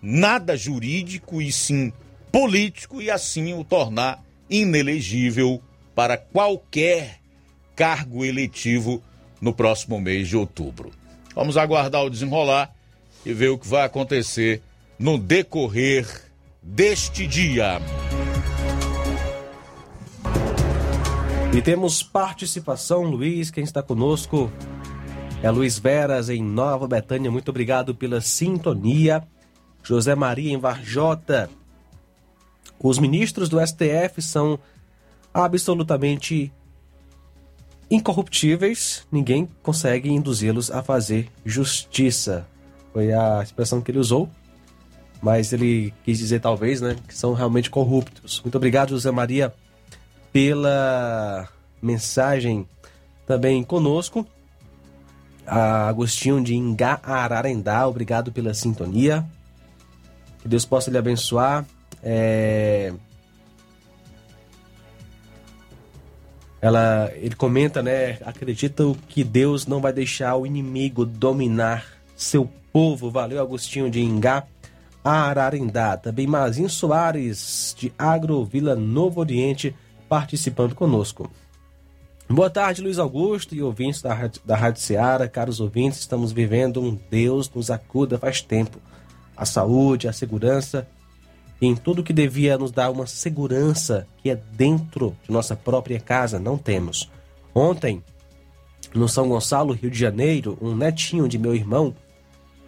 nada jurídico e sim político e assim o tornar inelegível para qualquer cargo eletivo no próximo mês de outubro. Vamos aguardar o desenrolar e ver o que vai acontecer no decorrer deste dia. E temos participação, Luiz, quem está conosco é Luiz Veras em Nova Betânia. Muito obrigado pela sintonia. José Maria em Varjota. Os ministros do STF são absolutamente incorruptíveis, ninguém consegue induzi-los a fazer justiça. Foi a expressão que ele usou, mas ele quis dizer talvez, né, que são realmente corruptos. Muito obrigado, José Maria, pela mensagem também conosco. A Agostinho de Ingá Ararendá, obrigado pela sintonia. Que Deus possa lhe abençoar. É... Ela, ele comenta, né? Acredita que Deus não vai deixar o inimigo dominar seu povo. Valeu, Agostinho de Ingá, Ararindá. Também Mazinho Soares, de Agro Vila Novo Oriente, participando conosco. Boa tarde, Luiz Augusto e ouvintes da Rádio, da Rádio. Caros ouvintes, estamos vivendo um Deus nos acuda faz tempo a saúde, a segurança, e em tudo que devia nos dar uma segurança que é dentro de nossa própria casa, não temos. Ontem, no São Gonçalo, Rio de Janeiro, um netinho de meu irmão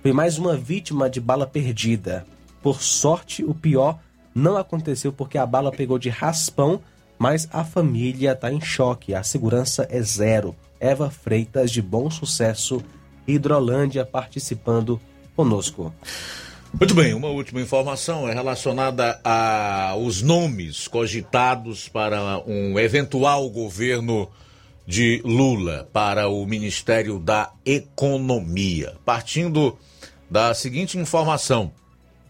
foi mais uma vítima de bala perdida. Por sorte, o pior não aconteceu porque a bala pegou de raspão, mas a família está em choque. A segurança é zero. Eva Freitas, de Bom Sucesso, Hidrolândia, participando conosco. Muito bem, uma última informação é relacionada aos nomes cogitados para um eventual governo de Lula para o Ministério da Economia. Partindo da seguinte informação: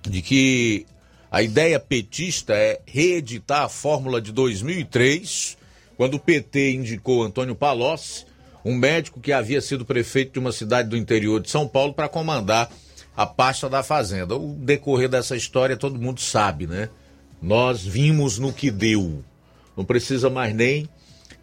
de que a ideia petista é reeditar a fórmula de 2003, quando o PT indicou Antônio Palocci, um médico que havia sido prefeito de uma cidade do interior de São Paulo, para comandar a pasta da Fazenda. O decorrer dessa história todo mundo sabe, né? Nós vimos no que deu. Não precisa mais nem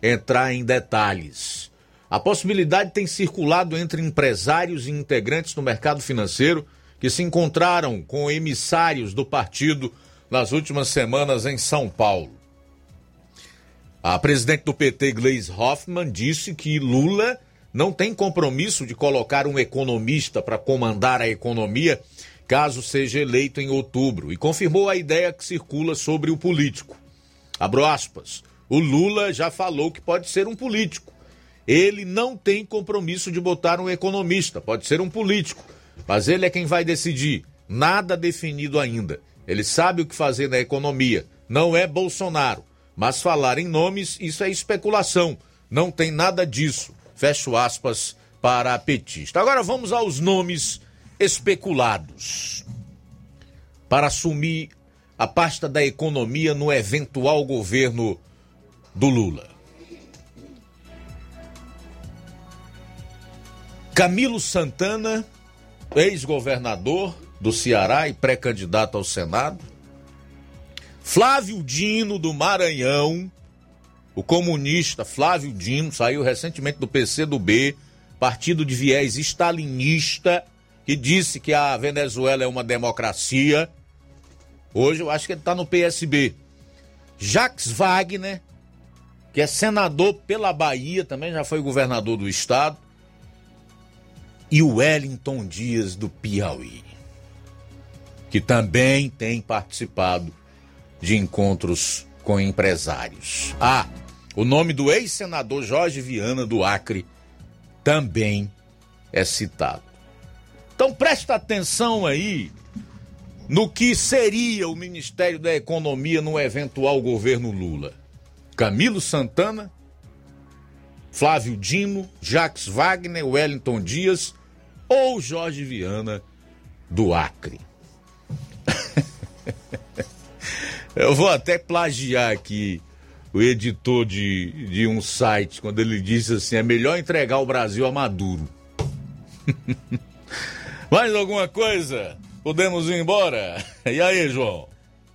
entrar em detalhes. A possibilidade tem circulado entre empresários e integrantes do mercado financeiro que se encontraram com emissários do partido nas últimas semanas em São Paulo. A presidente do PT, Gleisi Hoffmann, disse que Lula não tem compromisso de colocar um economista para comandar a economia caso seja eleito em outubro e confirmou a ideia que circula sobre o político. Abro aspas. O Lula já falou que pode ser um político. Ele não tem compromisso de botar um economista, pode ser um político mas ele é quem vai decidir. Nada definido ainda. Ele sabe o que fazer na economia. Não é Bolsonaro. Mas falar em nomes, isso é especulação. Não tem nada disso. Fecho aspas para a petista. Agora vamos aos nomes especulados para assumir a pasta da economia no eventual governo do Lula. Camilo Santana ex-governador do Ceará e pré-candidato ao Senado. Flávio Dino, do Maranhão, o comunista Flávio Dino, saiu recentemente do PCdoB, partido de viés stalinista, que disse que a Venezuela é uma democracia. Hoje eu acho que ele está no PSB. Jacques Wagner, que é senador pela Bahia, também já foi governador do estado e o Wellington Dias do Piauí, que também tem participado de encontros com empresários. Ah, o nome do ex-senador Jorge Viana do Acre também é citado. Então presta atenção aí no que seria o Ministério da Economia no eventual governo Lula. Camilo Santana, Flávio Dino, Jacques Wagner, Wellington Dias ou Jorge Viana do Acre. (laughs) Eu vou até plagiar aqui o editor de, de um site, quando ele disse assim: é melhor entregar o Brasil a Maduro. (laughs) Mais alguma coisa? Podemos ir embora? (laughs) E aí, João?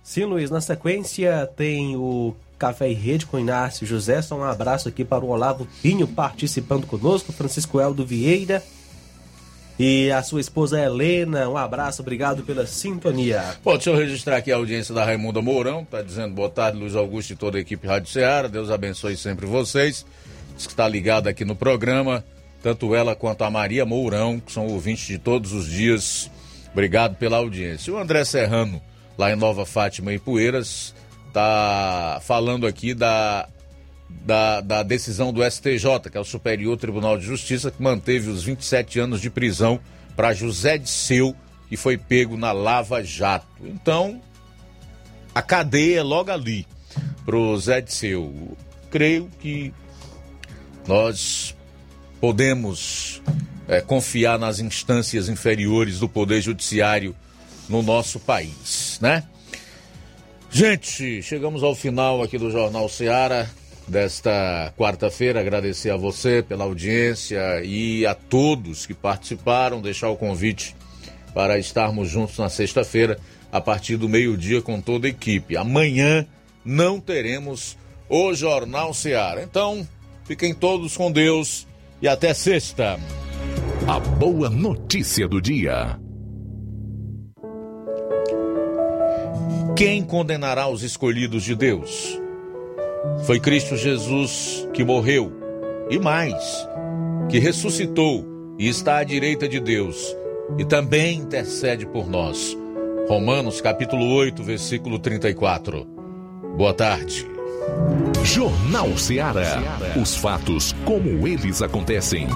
Sim, Luiz. Na sequência tem o Café e Rede com Inácio José. Só um abraço aqui para o Olavo Pinho participando conosco, Francisco Eldo Vieira e a sua esposa Helena. Um abraço, obrigado pela sintonia. Bom, deixa eu registrar aqui a audiência da Raimunda Mourão, tá dizendo boa tarde, Luiz Augusto e toda a equipe Rádio Ceará. Deus abençoe sempre vocês. Diz que está ligado aqui no programa, tanto ela quanto a Maria Mourão, que são ouvintes de todos os dias. Obrigado pela audiência. O André Serrano, lá em Nova Fátima e Poeiras, tá falando aqui da da, da decisão do STJ, que é o Superior Tribunal de Justiça, que manteve os 27 anos de prisão para José de Seu, que foi pego na Lava Jato. Então, a cadeia é logo ali para o Zé de Seu. Creio que nós podemos é, confiar nas instâncias inferiores do Poder Judiciário no nosso país, né? Gente, chegamos ao final aqui do Jornal Seara desta quarta-feira. Agradecer a você pela audiência e a todos que participaram, deixar o convite para estarmos juntos na sexta-feira, a partir do meio-dia, com toda a equipe. Amanhã não teremos o Jornal Seara. Então, fiquem todos com Deus e até sexta. A boa notícia do dia. Quem condenará os escolhidos de Deus? Foi Cristo Jesus que morreu e mais, que ressuscitou e está à direita de Deus e também intercede por nós. Romanos capítulo 8, versículo 34. Boa tarde. Jornal Ceará. Os fatos como eles acontecem.